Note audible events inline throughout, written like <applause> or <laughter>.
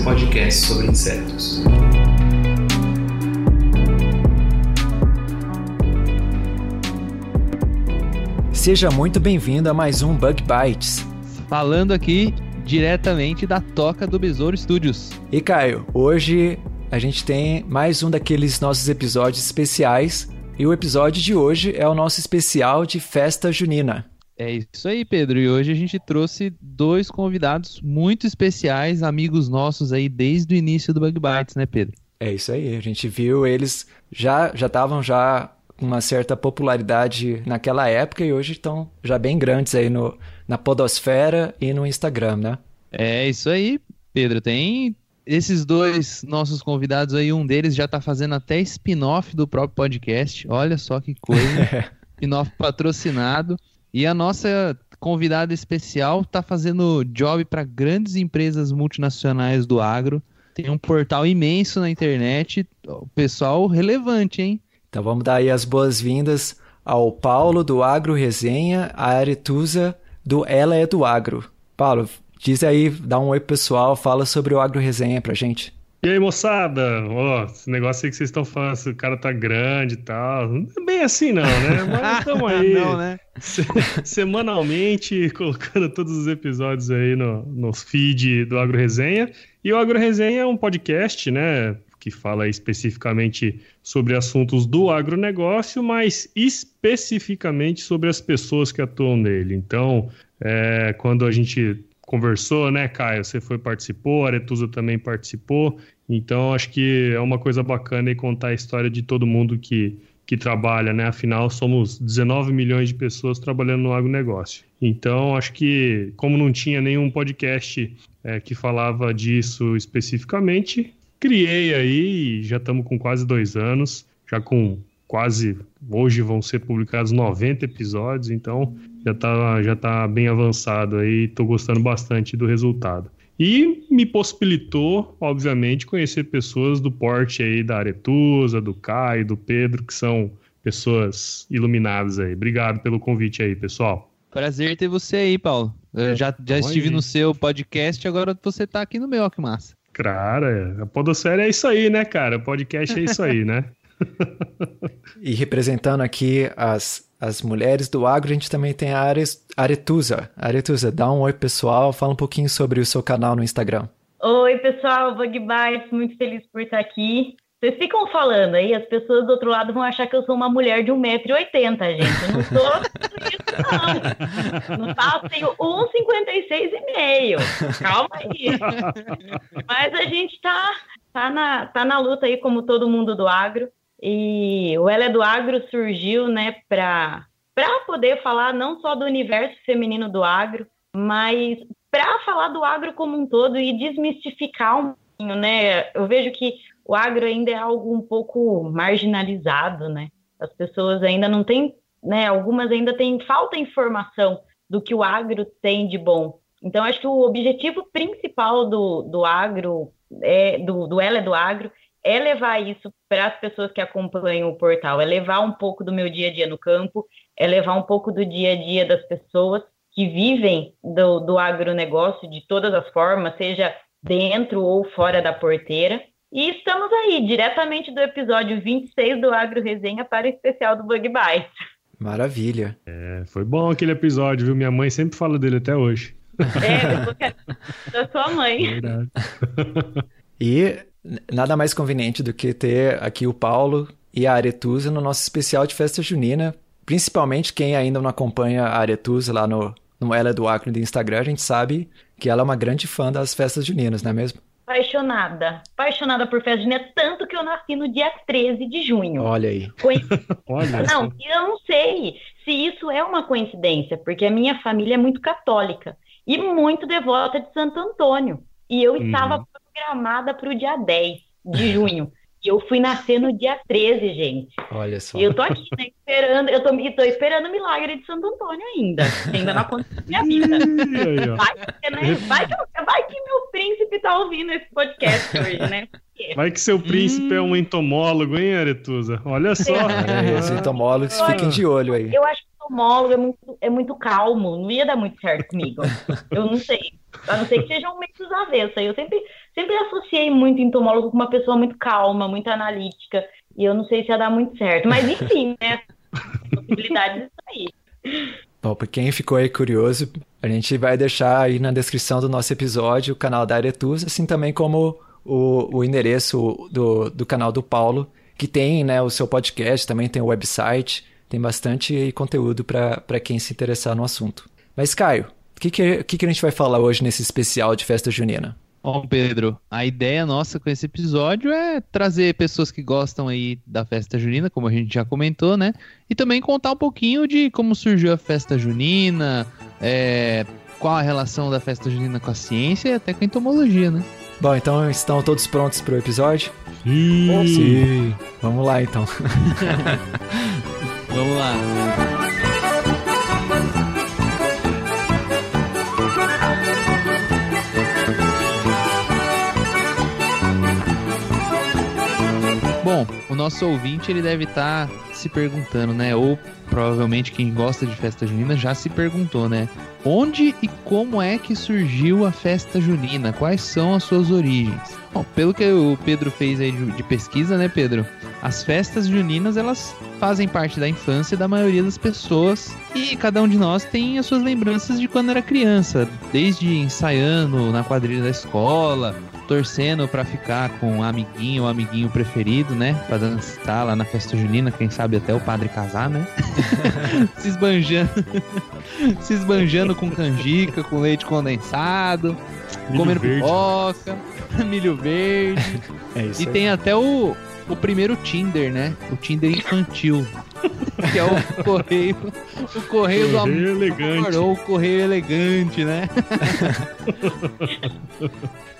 seu podcast sobre insetos. Seja muito bem-vindo a mais um Bug Bites. Falando aqui diretamente da Toca do Besouro Studios. E Caio, hoje a gente tem mais um daqueles nossos episódios especiais. E o episódio de hoje é o nosso especial de festa junina. É isso aí, Pedro. E hoje a gente trouxe dois convidados muito especiais, amigos nossos aí desde o início do Bug Bites, né, Pedro? É isso aí, a gente viu eles já já estavam já com uma certa popularidade naquela época e hoje estão já bem grandes aí no, na podosfera e no Instagram, né? É isso aí, Pedro. Tem esses dois nossos convidados aí, um deles já tá fazendo até spin-off do próprio podcast. Olha só que coisa. <laughs> spin-off patrocinado. E a nossa convidada especial tá fazendo job para grandes empresas multinacionais do agro. Tem um portal imenso na internet. Pessoal relevante, hein? Então vamos dar aí as boas-vindas ao Paulo do Agro Resenha, a Aretusa do Ela é do Agro. Paulo, diz aí, dá um oi pessoal, fala sobre o Agro Resenha pra gente. E aí, moçada? Ó, esse negócio aí que vocês estão falando, o cara tá grande e tal. Não é bem assim, não, né? Mas estamos aí. <laughs> Não, né? se- semanalmente, <laughs> colocando todos os episódios aí no, no feed do Agro Resenha. E o Agro Resenha é um podcast, né? Que fala especificamente sobre assuntos do agronegócio, mas especificamente sobre as pessoas que atuam nele. Então, é, quando a gente conversou, né, Caio? Você foi participou, Aretusa também participou. Então, acho que é uma coisa bacana e contar a história de todo mundo que, que trabalha, né? Afinal, somos 19 milhões de pessoas trabalhando no agronegócio. Então, acho que, como não tinha nenhum podcast é, que falava disso especificamente, criei aí, já estamos com quase dois anos, já com quase, hoje vão ser publicados 90 episódios, então já tá, já tá bem avançado aí, tô gostando bastante do resultado. E me possibilitou, obviamente, conhecer pessoas do porte aí da Aretusa, do Caio, do Pedro, que são pessoas iluminadas aí. Obrigado pelo convite aí, pessoal. Prazer ter você aí, Paulo. Eu já, já Oi. estive no seu podcast, agora você tá aqui no meu, ó, que massa. Cara, a Podosfera é isso aí, né, cara? O podcast é isso aí, né? <laughs> E representando aqui as, as mulheres do agro, a gente também tem a Ares- Aretusa. Aretusa, dá um oi pessoal, fala um pouquinho sobre o seu canal no Instagram. Oi, pessoal, Bug Bites, muito feliz por estar aqui. Vocês ficam falando aí, as pessoas do outro lado vão achar que eu sou uma mulher de 1,80m, gente. Eu não sou <laughs> isso, não. Não faço, tenho 1,56,5. Calma aí. Mas a gente tá, tá, na, tá na luta aí, como todo mundo do agro. E o Ela é do Agro surgiu, né, para poder falar não só do universo feminino do agro, mas para falar do agro como um todo e desmistificar um pouquinho, né? Eu vejo que o agro ainda é algo um pouco marginalizado, né? As pessoas ainda não têm, né? Algumas ainda têm falta de informação do que o agro tem de bom. Então, acho que o objetivo principal do, do agro, é, do, do Ela é do Agro, é levar isso para as pessoas que acompanham o portal, é levar um pouco do meu dia a dia no campo, é levar um pouco do dia a dia das pessoas que vivem do, do agronegócio de todas as formas, seja dentro ou fora da porteira. E estamos aí, diretamente do episódio 26 do Agro Resenha para o especial do Bug Bites. Maravilha. É, foi bom aquele episódio, viu? Minha mãe sempre fala dele até hoje. É, eu da sua mãe. Verdade. E nada mais conveniente do que ter aqui o Paulo e a Aretusa no nosso especial de festa junina. Principalmente quem ainda não acompanha a Aretusa lá no, no Ela é do Acre do Instagram, a gente sabe que ela é uma grande fã das festas juninas, não é mesmo? Apaixonada. Apaixonada por festa junina, tanto que eu nasci no dia 13 de junho. Olha aí. Coinc- <laughs> Olha, Não, eu não sei se isso é uma coincidência, porque a minha família é muito católica. e muito devota de Santo Antônio. E eu Uhum. estava programada para o dia 10 de junho. E eu fui nascer no dia 13, gente. Olha só. E eu tô aqui, né, esperando, eu tô, e tô esperando o milagre de Santo Antônio ainda. Ainda não aconteceu na minha vida. Vai que, né? vai, que, vai que meu príncipe tá ouvindo esse podcast hoje, né? Vai que seu príncipe é um entomólogo, hein, Aretusa? Olha só. Aí, os entomólogos fiquem de olho aí. Eu acho que o tomólogo é muito, é muito calmo, não ia dar muito certo comigo. Eu não sei. A não ser que sejam meio dos avessos. Eu sempre, sempre associei muito entomólogo com uma pessoa muito calma, muito analítica. E eu não sei se ia dar muito certo. Mas enfim, né? Possibilidades disso aí. Bom, para quem ficou aí curioso, a gente vai deixar aí na descrição do nosso episódio o canal da Aretusa, assim também como o, o endereço do, do canal do Paulo, que tem né, o seu podcast, também tem o website, tem bastante conteúdo para quem se interessar no assunto. Mas, Caio, o que, que, que, que a gente vai falar hoje nesse especial de festa junina? Bom, Pedro, a ideia nossa com esse episódio é trazer pessoas que gostam aí da festa junina, como a gente já comentou, né? E também contar um pouquinho de como surgiu a festa junina, é, qual a relação da festa junina com a ciência e até com a entomologia, né? Bom, então estão todos prontos para o episódio? Ih, Sim. Vamos lá então. <laughs> Vamos lá. Bom, o nosso ouvinte ele deve estar se perguntando, né? Ou provavelmente quem gosta de festa junina já se perguntou, né? Onde e como é que surgiu a festa junina? Quais são as suas origens? Bom, pelo que o Pedro fez aí de pesquisa, né, Pedro? As festas juninas, elas fazem parte da infância da maioria das pessoas e cada um de nós tem as suas lembranças de quando era criança, desde ensaiando na quadrilha da escola, torcendo pra ficar com o amiguinho, o amiguinho preferido, né? Pra dançar lá na festa junina, quem sabe até o padre casar, né? <laughs> se esbanjando, se esbanjando com canjica, com leite condensado, Milho comendo verde. pipoca, <laughs> milho verde. É isso E aí. tem até o, o primeiro Tinder, né? O Tinder infantil. Que é o correio. O correio do amor. Correio elegante. Ou o correio elegante, né? <laughs>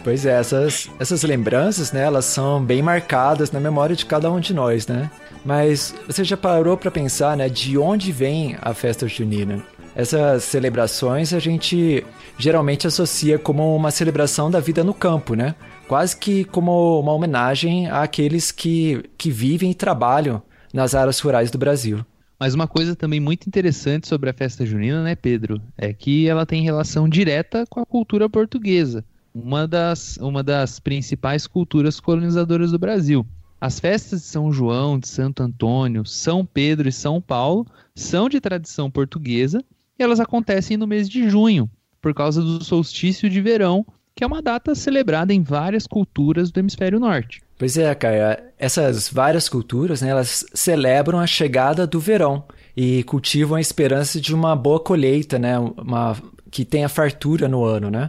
Pois é, essas, essas lembranças, né, elas são bem marcadas na memória de cada um de nós, né? Mas você já parou para pensar, né, de onde vem a festa junina? Essas celebrações a gente geralmente associa como uma celebração da vida no campo, né? Quase que como uma homenagem àqueles que, que vivem e trabalham nas áreas rurais do Brasil. Mas uma coisa também muito interessante sobre a festa junina, né, Pedro? É que ela tem relação direta com a cultura portuguesa, uma das, uma das principais culturas colonizadoras do Brasil. As festas de São João, de Santo Antônio, São Pedro e São Paulo são de tradição portuguesa e elas acontecem no mês de junho, por causa do solstício de verão, que é uma data celebrada em várias culturas do hemisfério norte. Pois é, Caia, essas várias culturas, né, elas celebram a chegada do verão e cultivam a esperança de uma boa colheita, né, uma, que tenha fartura no ano, né?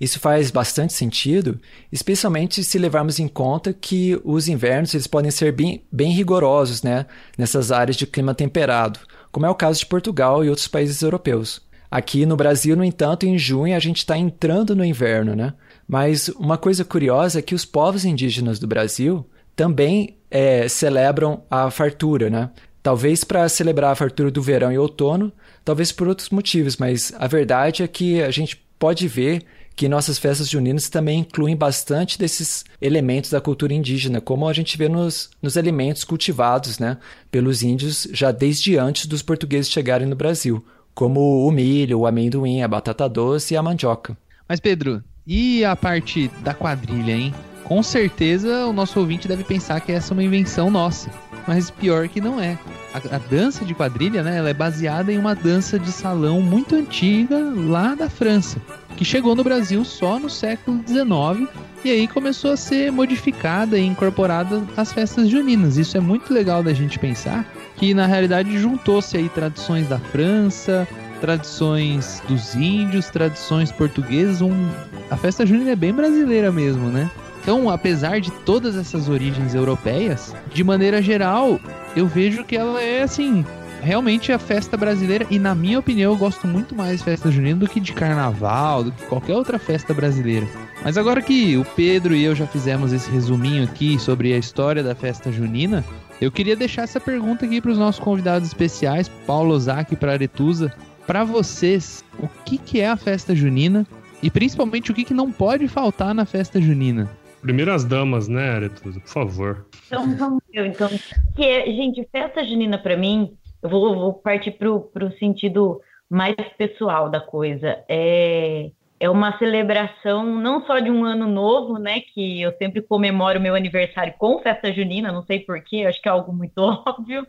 Isso faz bastante sentido, especialmente se levarmos em conta que os invernos eles podem ser bem, bem rigorosos, né, nessas áreas de clima temperado, como é o caso de Portugal e outros países europeus. Aqui no Brasil, no entanto, em junho a gente está entrando no inverno, né? Mas uma coisa curiosa é que os povos indígenas do Brasil também é, celebram a fartura, né? Talvez para celebrar a fartura do verão e outono, talvez por outros motivos, mas a verdade é que a gente pode ver que nossas festas juninas também incluem bastante desses elementos da cultura indígena, como a gente vê nos, nos alimentos cultivados né, pelos índios já desde antes dos portugueses chegarem no Brasil, como o milho, o amendoim, a batata doce e a mandioca. Mas Pedro, e a parte da quadrilha, hein? Com certeza o nosso ouvinte deve pensar que essa é uma invenção nossa. Mas pior que não é. A, a dança de quadrilha, né, ela é baseada em uma dança de salão muito antiga lá da França, que chegou no Brasil só no século XIX e aí começou a ser modificada e incorporada às festas juninas. Isso é muito legal da gente pensar que na realidade juntou-se aí tradições da França, tradições dos índios, tradições portuguesas, um... a festa junina é bem brasileira mesmo, né? Então, apesar de todas essas origens europeias, de maneira geral, eu vejo que ela é assim realmente a festa brasileira, e na minha opinião, eu gosto muito mais de festa junina do que de carnaval, do que qualquer outra festa brasileira. Mas agora que o Pedro e eu já fizemos esse resuminho aqui sobre a história da festa junina, eu queria deixar essa pergunta aqui para os nossos convidados especiais, Paulo Ozaki e para Aretusa. Para vocês, o que, que é a festa junina e principalmente o que, que não pode faltar na festa junina? Primeiras damas, né, Aretusa? Por favor. Então, vamos ver. Então, que é, gente, festa junina para mim, eu vou, vou partir pro, pro sentido mais pessoal da coisa. É, é uma celebração não só de um ano novo, né? Que eu sempre comemoro meu aniversário com festa junina, não sei porquê, acho que é algo muito <laughs> óbvio,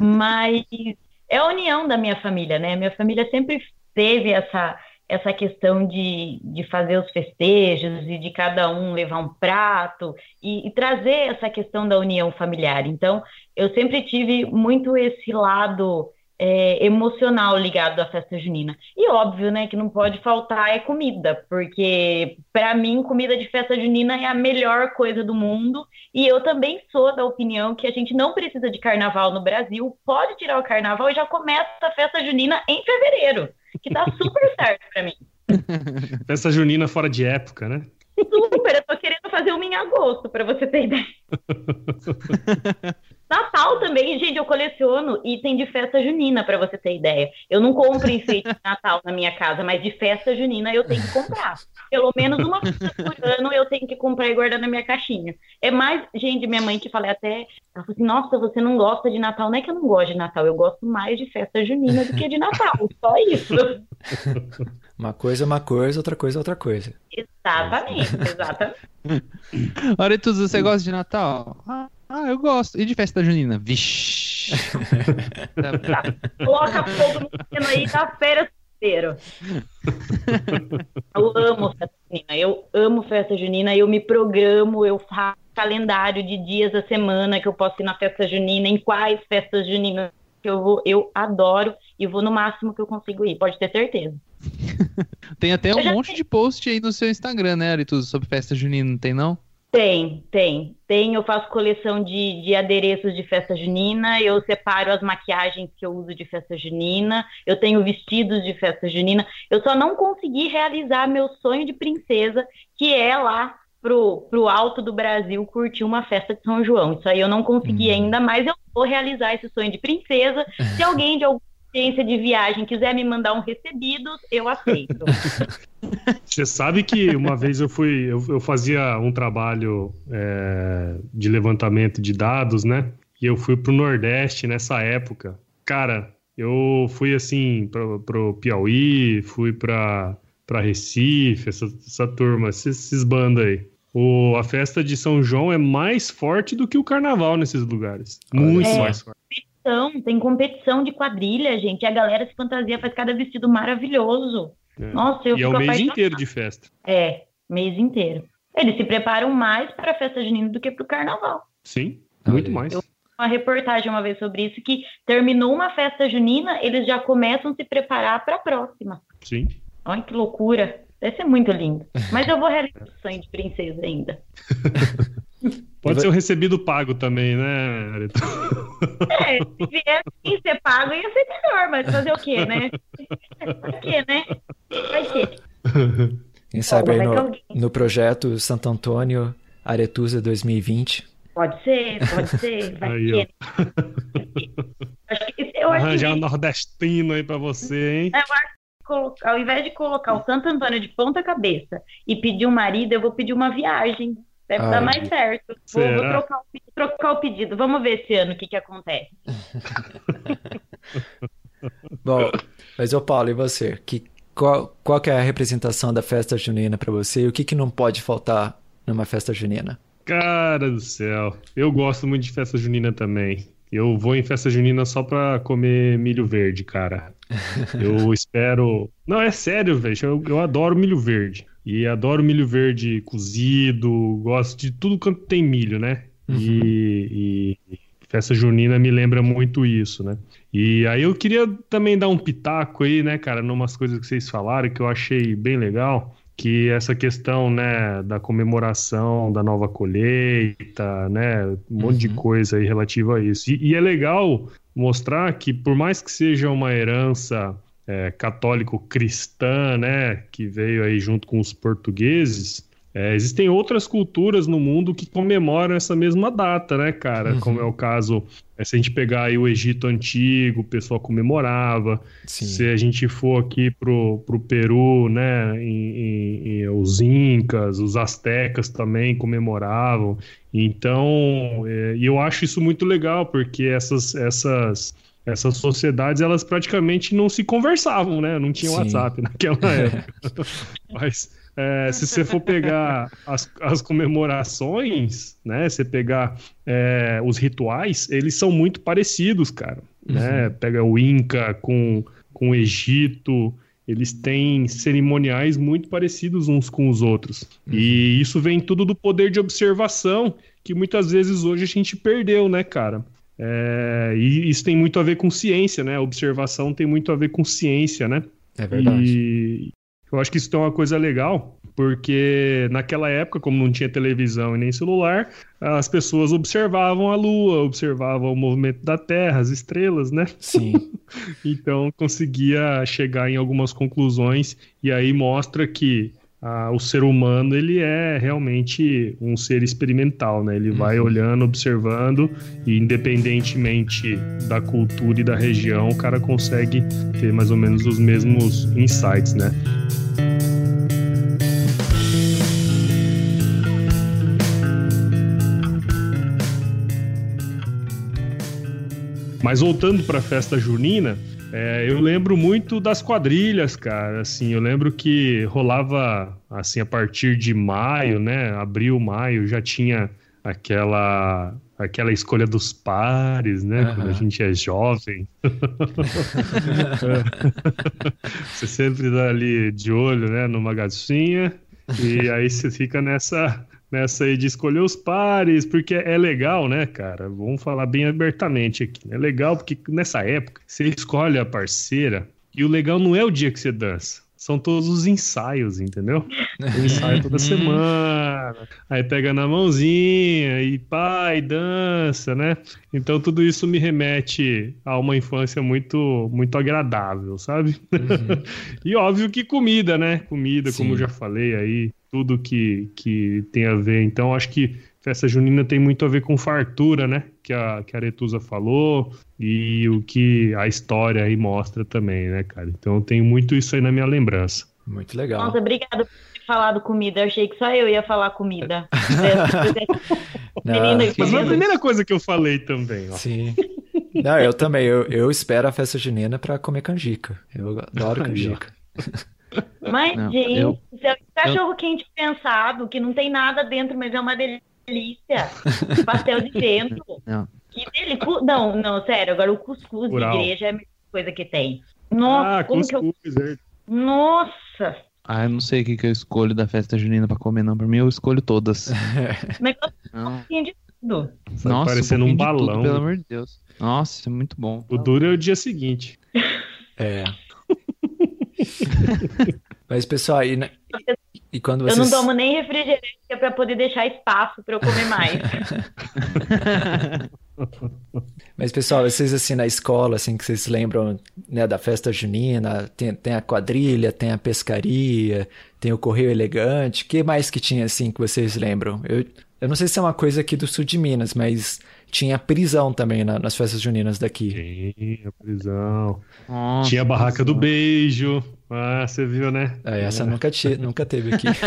mas é a união da minha família, né? Minha família sempre teve essa essa questão de, de fazer os festejos e de cada um levar um prato e, e, trazer essa questão da união familiar. Então, eu sempre tive muito esse lado é, emocional ligado à festa junina. E óbvio, né, que não pode faltar é comida, porque para mim comida de festa junina é a melhor coisa do mundo. E eu também sou da opinião que a gente não precisa de carnaval no Brasil, pode tirar o carnaval e já começa a festa junina em fevereiro, que tá super <laughs> certo para mim. Festa junina fora de época, né? Super, eu tô querendo fazer uma em agosto, para você ter ideia. <laughs> Natal também, gente, eu coleciono item de festa junina, para você ter ideia. Eu não compro enfeite de Natal na minha casa, mas de festa junina eu tenho que comprar. Pelo menos uma vez por ano eu tenho que comprar e guardar na minha caixinha. É mais, gente, minha mãe que falei até, ela falou assim, nossa, você não gosta de Natal? Não é que eu não gosto de Natal, eu gosto mais de festa junina do que de Natal, só isso. <laughs> Uma coisa é uma coisa, outra coisa é outra coisa. Exatamente, exatamente. <laughs> Aretus, você gosta de Natal? Ah, ah, eu gosto. E de festa junina? Vixe. tá. <laughs> Coloca fogo no sino aí da feira inteiro. Eu amo festa junina. Eu amo festa junina. Eu me programo, eu faço calendário de dias da semana que eu posso ir na festa junina, em quais festas juninas que eu vou. Eu adoro e vou no máximo que eu consigo ir, pode ter certeza. <laughs> tem até um monte de post aí no seu Instagram, né, Aritus, sobre festa junina, não tem não? Tem, tem. Tem, eu faço coleção de, de adereços de festa junina, eu separo as maquiagens que eu uso de festa junina, eu tenho vestidos de festa junina. Eu só não consegui realizar meu sonho de princesa, que é lá pro, pro alto do Brasil curtir uma festa de São João. Isso aí eu não consegui hum. ainda, mas eu vou realizar esse sonho de princesa. Se <laughs> alguém de algum agência de viagem quiser me mandar um recebido, eu aceito. <laughs> Você sabe que uma vez eu fui, eu, eu fazia um trabalho é, de levantamento de dados, né? E eu fui pro Nordeste nessa época. Cara, eu fui assim pro, pro Piauí, fui pra, pra Recife, essa, essa turma, esses, esses bandos aí. O, a festa de São João é mais forte do que o carnaval nesses lugares. Muito é. mais forte competição, tem competição de quadrilha, gente. a galera se fantasia, faz cada vestido maravilhoso. É. Nossa, eu E é o mês inteiro de festa. É, mês inteiro. Eles se preparam mais para a festa junina do que para o carnaval. Sim, muito mais. Eu uma reportagem uma vez sobre isso que terminou uma festa junina, eles já começam a se preparar para a próxima. Sim. Olha que loucura. Deve ser muito lindo. <laughs> Mas eu vou realizar o sonho de princesa ainda. <laughs> Pode ser o recebido pago também, né, Areta? É, se vier sem ser pago ia ser melhor, mas fazer o quê, né? Vai quê, né? Vai quê? Quem sabe aí no, no projeto Santo Antônio Aretusa 2020. Pode ser, pode ser. Vai aí, que, eu Arranjar um nordestino aí pra você, hein? Eu acho que ao invés de colocar o Santo Antônio de ponta cabeça e pedir um marido, eu vou pedir uma viagem. Deve Ai, dar mais certo. Vou, vou trocar, o, trocar, o, pedido. Vamos ver esse ano o que, que acontece. <laughs> Bom, mas ô Paulo, e você? Que, qual, qual que é a representação da festa junina para você? E o que, que não pode faltar numa festa junina? Cara do céu, eu gosto muito de festa junina também. Eu vou em festa junina só pra comer milho verde, cara. <laughs> Eu espero. Não, é sério, velho. Eu, eu adoro milho verde. E adoro milho verde cozido, gosto de tudo quanto tem milho, né? Uhum. E, e, festa junina me lembra muito isso, né? E aí eu queria também dar um pitaco aí, né, cara, numas coisas que vocês falaram que eu achei bem legal, que essa questão, né, da comemoração da nova colheita, né, um monte uhum. de coisa aí relativa a isso. E, e, é legal mostrar que por mais que seja uma herança é, católico-cristã, né, que veio aí junto com os portugueses, é, existem outras culturas no mundo que comemoram essa mesma data, né, cara? Uhum. Como é o caso, é, se a gente pegar aí o Egito Antigo, o pessoal comemorava. Sim. Se a gente for aqui pro, pro Peru, né, em, em, em, os Incas, os Aztecas também comemoravam. Então, é, e eu acho isso muito legal, porque essas, essas, essas sociedades, elas praticamente não se conversavam, né? Não tinha WhatsApp <laughs> naquela época. Mas é, se você for pegar as, as comemorações, né? Você pegar é, os rituais, eles são muito parecidos, cara. Né? Uhum. Né? Pega o Inca com, com o Egito, eles têm cerimoniais muito parecidos uns com os outros. Uhum. E isso vem tudo do poder de observação que muitas vezes hoje a gente perdeu, né, cara? É, e isso tem muito a ver com ciência, né? A observação tem muito a ver com ciência, né? É verdade. E eu acho que isso é uma coisa legal, porque naquela época, como não tinha televisão e nem celular, as pessoas observavam a Lua, observavam o movimento da Terra, as estrelas, né? Sim. <laughs> então conseguia chegar em algumas conclusões e aí mostra que ah, o ser humano ele é realmente um ser experimental, né? Ele uhum. vai olhando, observando e independentemente da cultura e da região, o cara consegue ter mais ou menos os mesmos insights, né? Mas voltando para a festa junina, é, eu lembro muito das quadrilhas, cara. Assim, eu lembro que rolava assim a partir de maio, né? Abril, maio, já tinha aquela aquela escolha dos pares, né? Uhum. Quando a gente é jovem. <laughs> você sempre tá ali de olho, né? Numa gatinha. E aí você fica nessa nessa aí de escolher os pares, porque é legal, né, cara? Vamos falar bem abertamente aqui. É legal porque nessa época você escolhe a parceira e o legal não é o dia que você dança. São todos os ensaios, entendeu? <laughs> O ensaio toda semana, aí pega na mãozinha e pai, dança, né? Então tudo isso me remete a uma infância muito muito agradável, sabe? Uhum. <laughs> e óbvio que comida, né? Comida, Sim. como eu já falei aí, tudo que, que tem a ver. Então, acho que festa junina tem muito a ver com fartura, né? Que a, que a Aretusa falou e o que a história aí mostra também, né, cara? Então, eu tenho muito isso aí na minha lembrança. Muito legal. Nossa, obrigada por ter falado comida. Eu achei que só eu ia falar comida. <laughs> Não, Mas foi a primeira coisa que eu falei também, ó. Sim. Não, eu também. Eu, eu espero a festa junina para comer canjica. Eu adoro canjica. <laughs> Mas, não, gente, eu, é cachorro eu... quente pensado, que não tem nada dentro, mas é uma delícia. <laughs> Pastel de vento. Não. Que dele... Não, não, sério, agora o cuscuz Rural. de igreja é a melhor coisa que tem. Nossa, ah, como cuscuz, que eu... É. Nossa! Ah, eu não sei o que, que eu escolho da festa junina pra comer, não. Pra mim, eu escolho todas. <laughs> Mas um pouquinho de tudo. Nossa, parecendo um, um balão. Tudo, pelo amor de Deus. Nossa, é muito bom. O duro é o dia seguinte. <laughs> É. <laughs> Mas, pessoal, e, e quando vocês... Eu não tomo nem refrigerante é para poder deixar espaço para eu comer mais. <laughs> Mas, pessoal, vocês assim na escola, assim, que vocês lembram né, da festa junina, tem, tem a quadrilha, tem a pescaria, tem o correio elegante, o que mais que tinha assim que vocês lembram? Eu, eu não sei se é uma coisa aqui do sul de Minas, mas tinha prisão também na, nas festas juninas daqui. Tinha prisão. Nossa, tinha a barraca do beijo. Ah, você viu, né? É, essa é. Nunca, te, <laughs> nunca teve aqui. <laughs>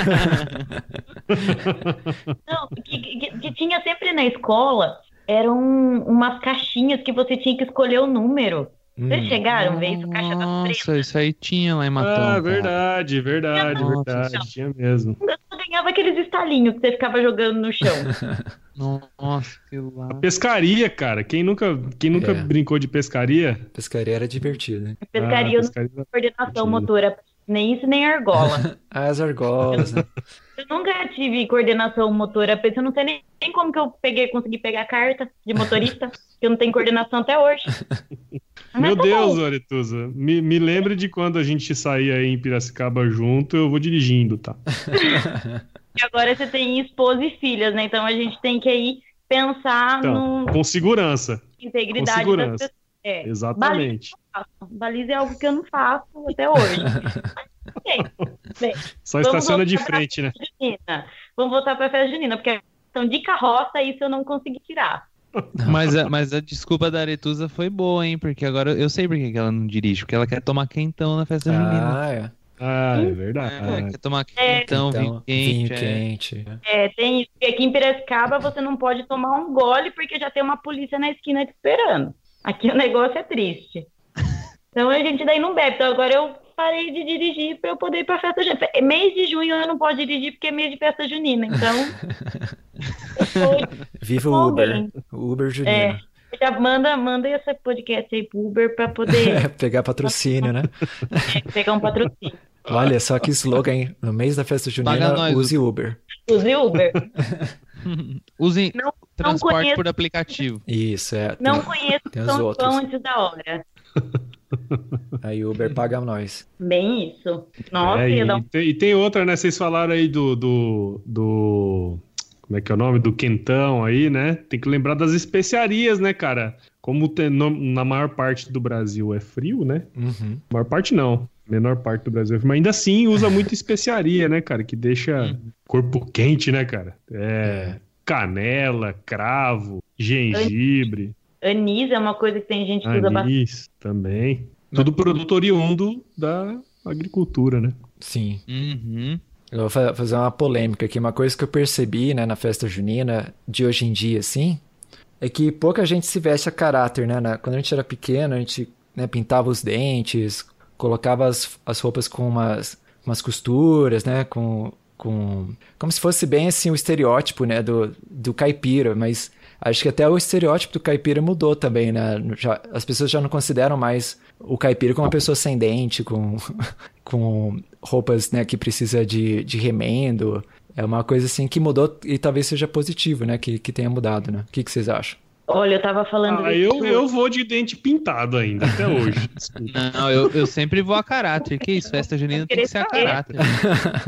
Não, que, que, que, tinha sempre na escola eram umas caixinhas que você tinha que escolher o número. Vocês hum. chegaram a ver isso? Caixa das Nossa, isso aí tinha lá em Matão. Ah, verdade, verdade, tinha verdade. Tinha mesmo. Eu ganhava aqueles estalinhos que você ficava jogando no chão. <laughs> Nossa, que lá. A pescaria, cara. Quem nunca, quem nunca é. brincou de pescaria? Pescaria era divertido, né? Pescaria, ah, pescaria não coordenação motora. Nem isso, nem argola. <laughs> As argolas, né? <laughs> Eu nunca tive coordenação motora. Eu não sei nem, nem como que eu peguei, consegui pegar a carta de motorista, que eu não tenho coordenação até hoje. Meu tá Deus, Aretusa, me, me lembre de quando a gente saía aí em Piracicaba junto, eu vou dirigindo, tá? <laughs> e agora você tem esposa e filhas, né? Então a gente tem que aí pensar então, no... Com segurança. Integridade com segurança. É. Exatamente. Baliza é algo que eu não faço até hoje. <laughs> bem, bem, Só estaciona de frente, né? Vamos voltar para a festa junina, porque a questão de carroça, isso eu não consegui tirar. <laughs> Mas a, mas a desculpa da Aretusa foi boa, hein? Porque agora eu sei por que ela não dirige. Porque ela quer tomar quentão na festa junina. Ah, é. Ah, é É, verdade. quer tomar É. quentão, vinho Então, quente. vinho é. quente. É, tem isso, porque aqui em Piracicaba você não pode tomar um gole porque já tem uma polícia na esquina te esperando. Aqui o negócio é triste. <laughs> Então a gente daí não bebe. Então agora eu parei de dirigir para eu poder ir para festa junina. É Mês de junho eu não posso dirigir porque é mês de festa junina. Então <laughs> Viva o Uber. O Uber Junino. É. já manda, manda esse podcast aí pro Uber para poder <laughs> Pegar patrocínio, né? pegar um patrocínio. Olha só que slogan, hein? No mês da festa junina, use Uber. Use Uber. <laughs> Usem Não- transporte conheço. por aplicativo. Isso, é. Não Tem- conheço tem os São outros. João antes da hora. <laughs> Aí o Uber paga nós. Bem isso. Nossa, É, e, um tem, e tem outra, né? Vocês falaram aí do, do, do. Como é que é o nome? Do quentão aí, né? Tem que lembrar das especiarias, né, cara? Como tem no- na maior parte do Brasil é frio, né? Uhum. Maior parte não. Menor parte do Brasil. é frio, Mas ainda assim usa muita <laughs> especiaria, né, cara? Que deixa corpo quente, né, cara? É. Canela, cravo, gengibre, Anis é uma coisa que tem gente que usa bastante. anis também. Tudo produto oriundo da agricultura, né? Sim. Uhum. Eu vou fa- fazer uma polêmica aqui. Uma coisa que eu percebi, né, na festa junina de hoje em dia, assim, é que pouca gente se veste a caráter, né? Quando a gente era pequeno, a gente né, pintava os dentes, colocava as, as roupas com umas, umas costuras, né? Com, com... Como se fosse bem, assim, o estereótipo, né, do, do caipira. Mas acho que até o estereótipo do caipira mudou também, né? Já, as pessoas já não consideram mais o caipira como uma pessoa sem dente, com, <laughs> com roupas né, que precisa de, de remendo. É uma coisa assim que mudou e talvez seja positivo, né? Que, que tenha mudado, né? O que, que vocês acham? Olha, eu tava falando Ah, eu, eu vou de dente pintado ainda, até hoje. <laughs> Não, eu, eu sempre vou a caráter. Que isso? Festa junina tem que ser a caráter.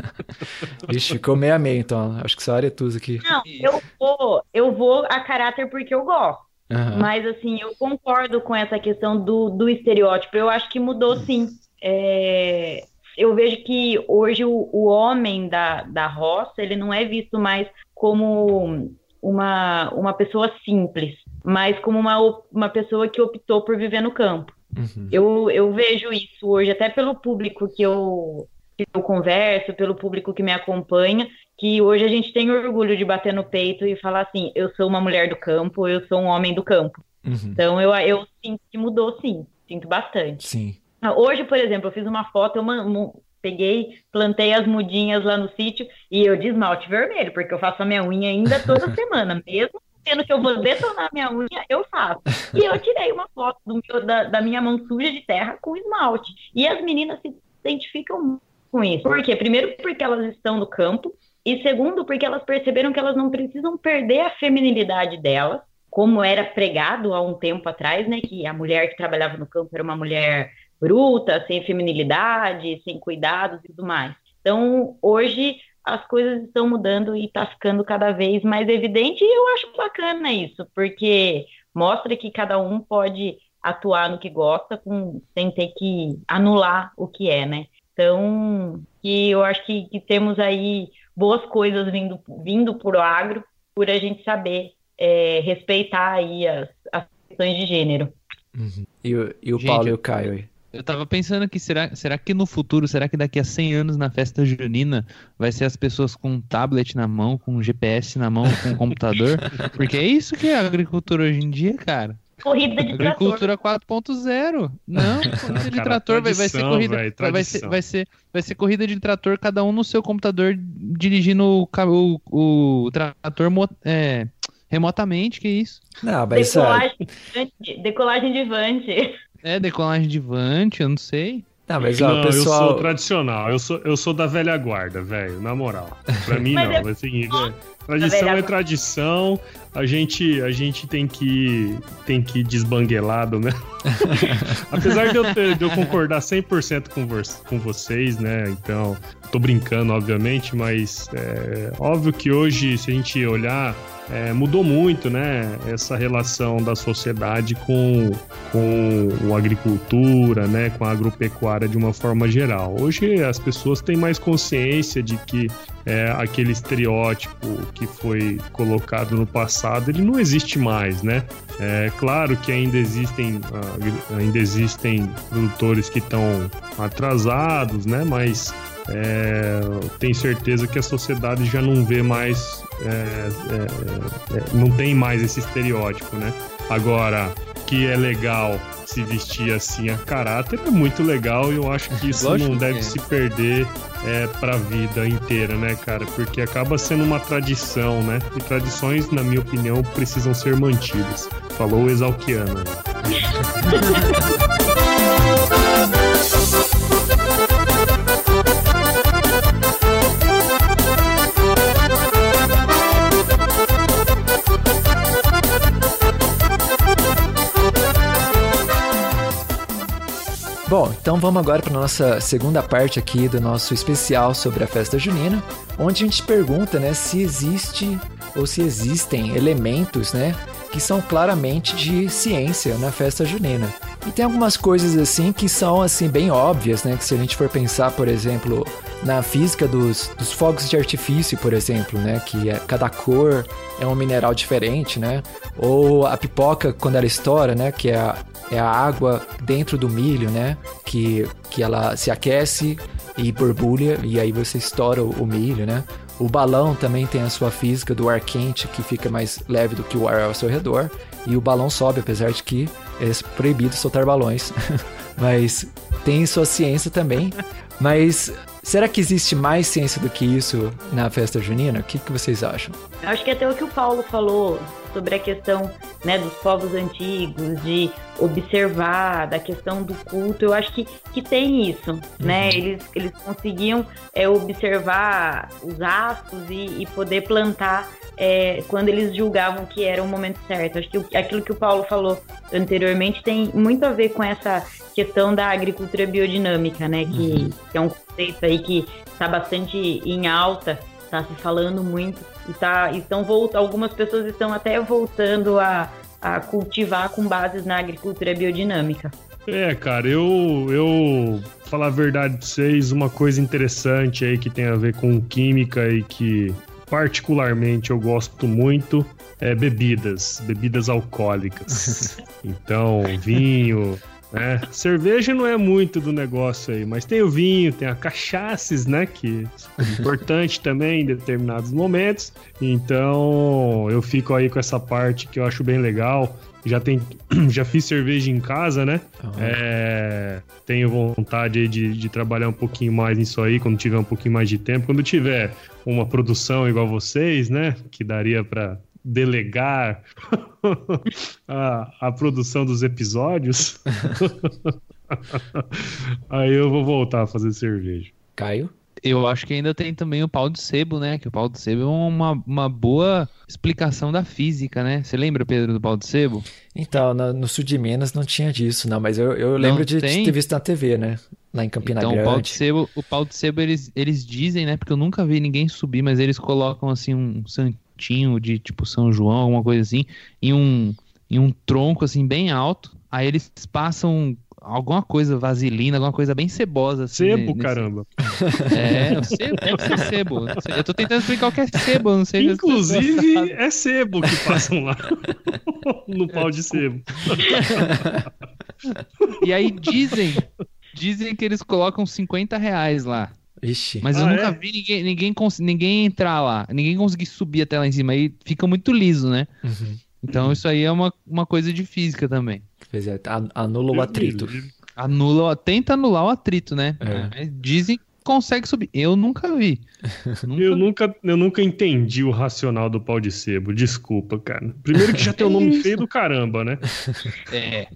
<laughs> Vixe, ficou meio a meio, então. Acho que só Aretusa aqui. Não, eu vou, eu vou a caráter porque eu gosto. Aham. Mas assim, eu concordo com essa questão do, do estereótipo. Eu acho que mudou sim. É, eu vejo que hoje o, o homem da, da roça, ele não é visto mais como uma, uma pessoa simples, mas como uma, uma pessoa que optou por viver no campo. Uhum. Eu, eu vejo isso hoje, até pelo público que eu, que eu converso, pelo público que me acompanha, que hoje a gente tem orgulho de bater no peito e falar assim: eu sou uma mulher do campo, eu sou um homem do campo. Uhum. Então eu, eu sinto que mudou sim, sinto bastante. Sim. Ah, Hoje, por exemplo, eu fiz uma foto, eu peguei, plantei as mudinhas lá no sítio e eu de esmalte vermelho, porque eu faço a minha unha ainda toda <laughs> semana, mesmo sendo que eu vou detonar minha unha, eu faço. E eu tirei uma foto meu- da, da minha mão suja de terra com esmalte. E as meninas se identificam com isso. Por quê? Primeiro, porque elas estão no campo, e segundo, porque elas perceberam que elas não precisam perder a feminilidade delas, como era pregado há um tempo atrás, né? Que a mulher que trabalhava no campo era uma mulher bruta, sem feminilidade, sem cuidados e tudo mais. Então, hoje as coisas estão mudando e está ficando cada vez mais evidente, e eu acho bacana isso, porque mostra que cada um pode atuar no que gosta com, sem ter que anular o que é, né? Então, que eu acho que, que temos aí boas coisas vindo, vindo por agro, por a gente saber é, respeitar aí as, as questões de gênero. Uhum. E o, e o Gente, Paulo e o Caio aí? Eu tava pensando que será, será que no futuro, será que daqui a 100 anos na festa junina vai ser as pessoas com um tablet na mão, com um GPS na mão, com um <laughs> computador? Porque é isso que é a agricultura hoje em dia, cara. Corrida de trator. Agricultura 4.0. Não, <laughs> corrida de trator vai, vai ser corrida, véi, vai, ser, vai ser vai ser corrida de trator, cada um no seu computador dirigindo o, o, o trator é, remotamente, que isso? Não, mas é, Decolagem de vante, decolagem de vante. É decolagem de vante, eu não sei. não, mas ó, não, o eu pessoal. sou tradicional, eu sou, eu sou da velha guarda, velho, na moral. Pra mim <laughs> não, é- assim, é- Tradição é tradição. A gente, a gente tem que tem que ir desbanguelado, né? <laughs> Apesar de eu, ter, de eu concordar 100% com, com vocês, né? Então, tô brincando, obviamente, mas é óbvio que hoje, se a gente olhar é, mudou muito, né? Essa relação da sociedade com, com a agricultura, né? Com a agropecuária de uma forma geral. Hoje as pessoas têm mais consciência de que é, aquele estereótipo que foi colocado no passado, ele não existe mais, né? É claro que ainda existem, ah, ainda existem produtores que estão atrasados, né? Mas é, tenho certeza que a sociedade já não vê mais, é, é, é, não tem mais esse estereótipo, né? Agora, que é legal se vestir assim a caráter é muito legal e eu acho que isso Lógico não deve é. se perder é, pra vida inteira, né, cara? Porque acaba sendo uma tradição, né? E tradições, na minha opinião, precisam ser mantidas. Falou o <laughs> Bom, então vamos agora para nossa segunda parte aqui do nosso especial sobre a festa junina, onde a gente pergunta, né, se existe ou se existem elementos, né, que são claramente de ciência na festa junina. E tem algumas coisas assim que são assim bem óbvias, né, que se a gente for pensar, por exemplo, na física dos, dos fogos de artifício, por exemplo, né, que é, cada cor é um mineral diferente, né, ou a pipoca quando ela estoura, né, que é a, é a água dentro do milho, né? Que, que ela se aquece e borbulha e aí você estoura o, o milho, né? O balão também tem a sua física do ar quente que fica mais leve do que o ar ao seu redor e o balão sobe, apesar de que é proibido soltar balões. <laughs> Mas tem sua ciência também. Mas será que existe mais ciência do que isso na festa junina? O que, que vocês acham? Acho que até o que o Paulo falou sobre a questão né, dos povos antigos, de observar, da questão do culto, eu acho que, que tem isso, né? uhum. né? Eles, eles conseguiam é, observar os astros e, e poder plantar é, quando eles julgavam que era o momento certo. Acho que aquilo que o Paulo falou anteriormente tem muito a ver com essa questão da agricultura biodinâmica, né? Que, uhum. que é um conceito aí que está bastante em alta, está se falando muito e tá, estão voltando, algumas pessoas estão até voltando a, a cultivar com bases na agricultura biodinâmica. É, cara, eu, eu falar a verdade pra vocês, uma coisa interessante aí que tem a ver com química e que particularmente eu gosto muito é bebidas, bebidas alcoólicas. <laughs> Então, vinho, né? Cerveja não é muito do negócio aí, mas tem o vinho, tem a cachaças, né? Que é importante <laughs> também em determinados momentos. Então eu fico aí com essa parte que eu acho bem legal. Já, tem, <clears throat> já fiz cerveja em casa, né? É, tenho vontade de, de trabalhar um pouquinho mais nisso aí quando tiver um pouquinho mais de tempo. Quando tiver uma produção igual vocês, né? Que daria para delegar <laughs> a, a produção dos episódios, <laughs> aí eu vou voltar a fazer cerveja. Caio? Eu acho que ainda tem também o pau de sebo, né? Que o pau de sebo é uma, uma boa explicação da física, né? Você lembra, Pedro, do pau de sebo? Então, no, no sul de Minas não tinha disso, não, mas eu, eu lembro de, de, ter visto na TV, né? Lá em Campina então, Grande. O pau de sebo, o pau de sebo eles, eles dizem, né? Porque eu nunca vi ninguém subir, mas eles colocam assim um santinho de tipo São João, alguma coisa assim, em um, em um tronco assim bem alto. Aí eles passam alguma coisa, vaselina, alguma coisa bem cebosa. Assim, sebo, nesse... caramba. É, sebo, deve ser sebo. Eu tô tentando explicar o que é sebo, não sei Inclusive, é sebo que passam lá. <laughs> no pau de sebo. e aí dizem, dizem que eles colocam 50 reais lá. Ixi. Mas ah, eu nunca é? vi ninguém, ninguém, ninguém entrar lá, ninguém conseguir subir até lá em cima. Aí fica muito liso, né? Uhum. Então isso aí é uma, uma coisa de física também. Pois é, anula o atrito. Anula, tenta anular o atrito, né? É. Dizem que consegue subir. Eu nunca vi. <laughs> nunca eu, nunca, eu nunca entendi o racional do pau de sebo. Desculpa, cara. Primeiro que já tem o um nome <laughs> feio do caramba, né? É.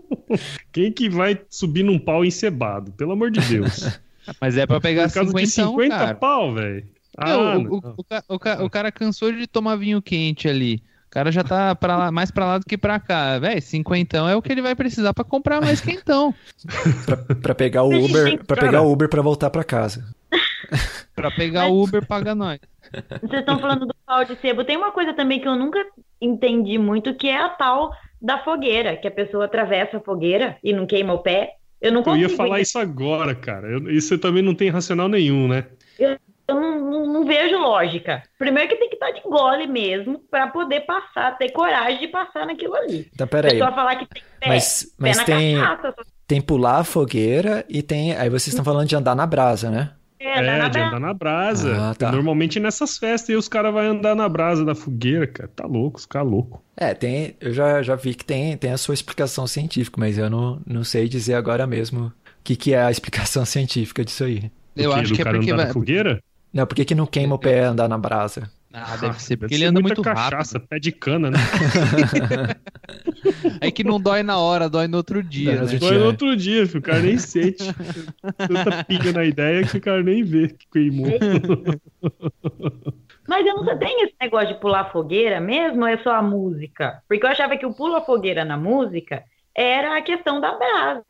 <laughs> Quem que vai subir num pau encebado? Pelo amor de Deus. Mas é pra pegar Por causa 50, de 50 cara. pau, velho. Ah, o, o, o o ca- o cara cansou de tomar vinho quente ali. O cara já tá pra lá, mais pra lá do que pra cá. Véi, cinquentão é o que ele vai precisar pra comprar mais quentão. <laughs> Pra, pra pegar o Uber, pra pegar o Uber pra voltar pra casa. <laughs> Pra pegar o Uber, paga nós. Vocês estão falando do pau de sebo. Tem uma coisa também que eu nunca entendi muito, que é a tal da fogueira, que a pessoa atravessa a fogueira e não queima o pé. Eu não Eu consigo. ia falar isso agora, cara. Eu- isso também não tem racional nenhum, né? Eu não, não- não vejo lógica. Primeiro que tem que estar de gole mesmo para poder passar, ter coragem de passar naquilo ali. Então, peraí. pessoa falar que tem pé, Mas, pé mas na tem, cachaça, tem pular a fogueira e tem. Aí vocês estão falando de andar na brasa, né? É, É, na de brasa. andar na brasa. Ah, tá. Normalmente nessas festas aí os caras vão andar na brasa da fogueira, cara. Tá louco, os caras loucos. É, tem. Eu já, já vi que tem, tem a sua explicação científica, mas eu não, não sei dizer agora mesmo o que, que é a explicação <laughs> científica disso aí. Eu acho que é cara porque andar vai. na fogueira? Não, por que, que não queima o pé andar na brasa? Ah, deve <laughs> ser porque Deve ele anda muita muito cachaça, rápido. pé de cana, né? <laughs> É que não dói na hora, dói no outro dia, Dói no né? outro Foi dia. no outro dia, filho, o cara nem sente. Tanta pica na ideia que o cara nem vê que queimou. <laughs> Mas eu não sei, tem esse negócio de pular fogueira mesmo ou é só a música? Porque eu achava que o pula fogueira na música era a questão da brasa,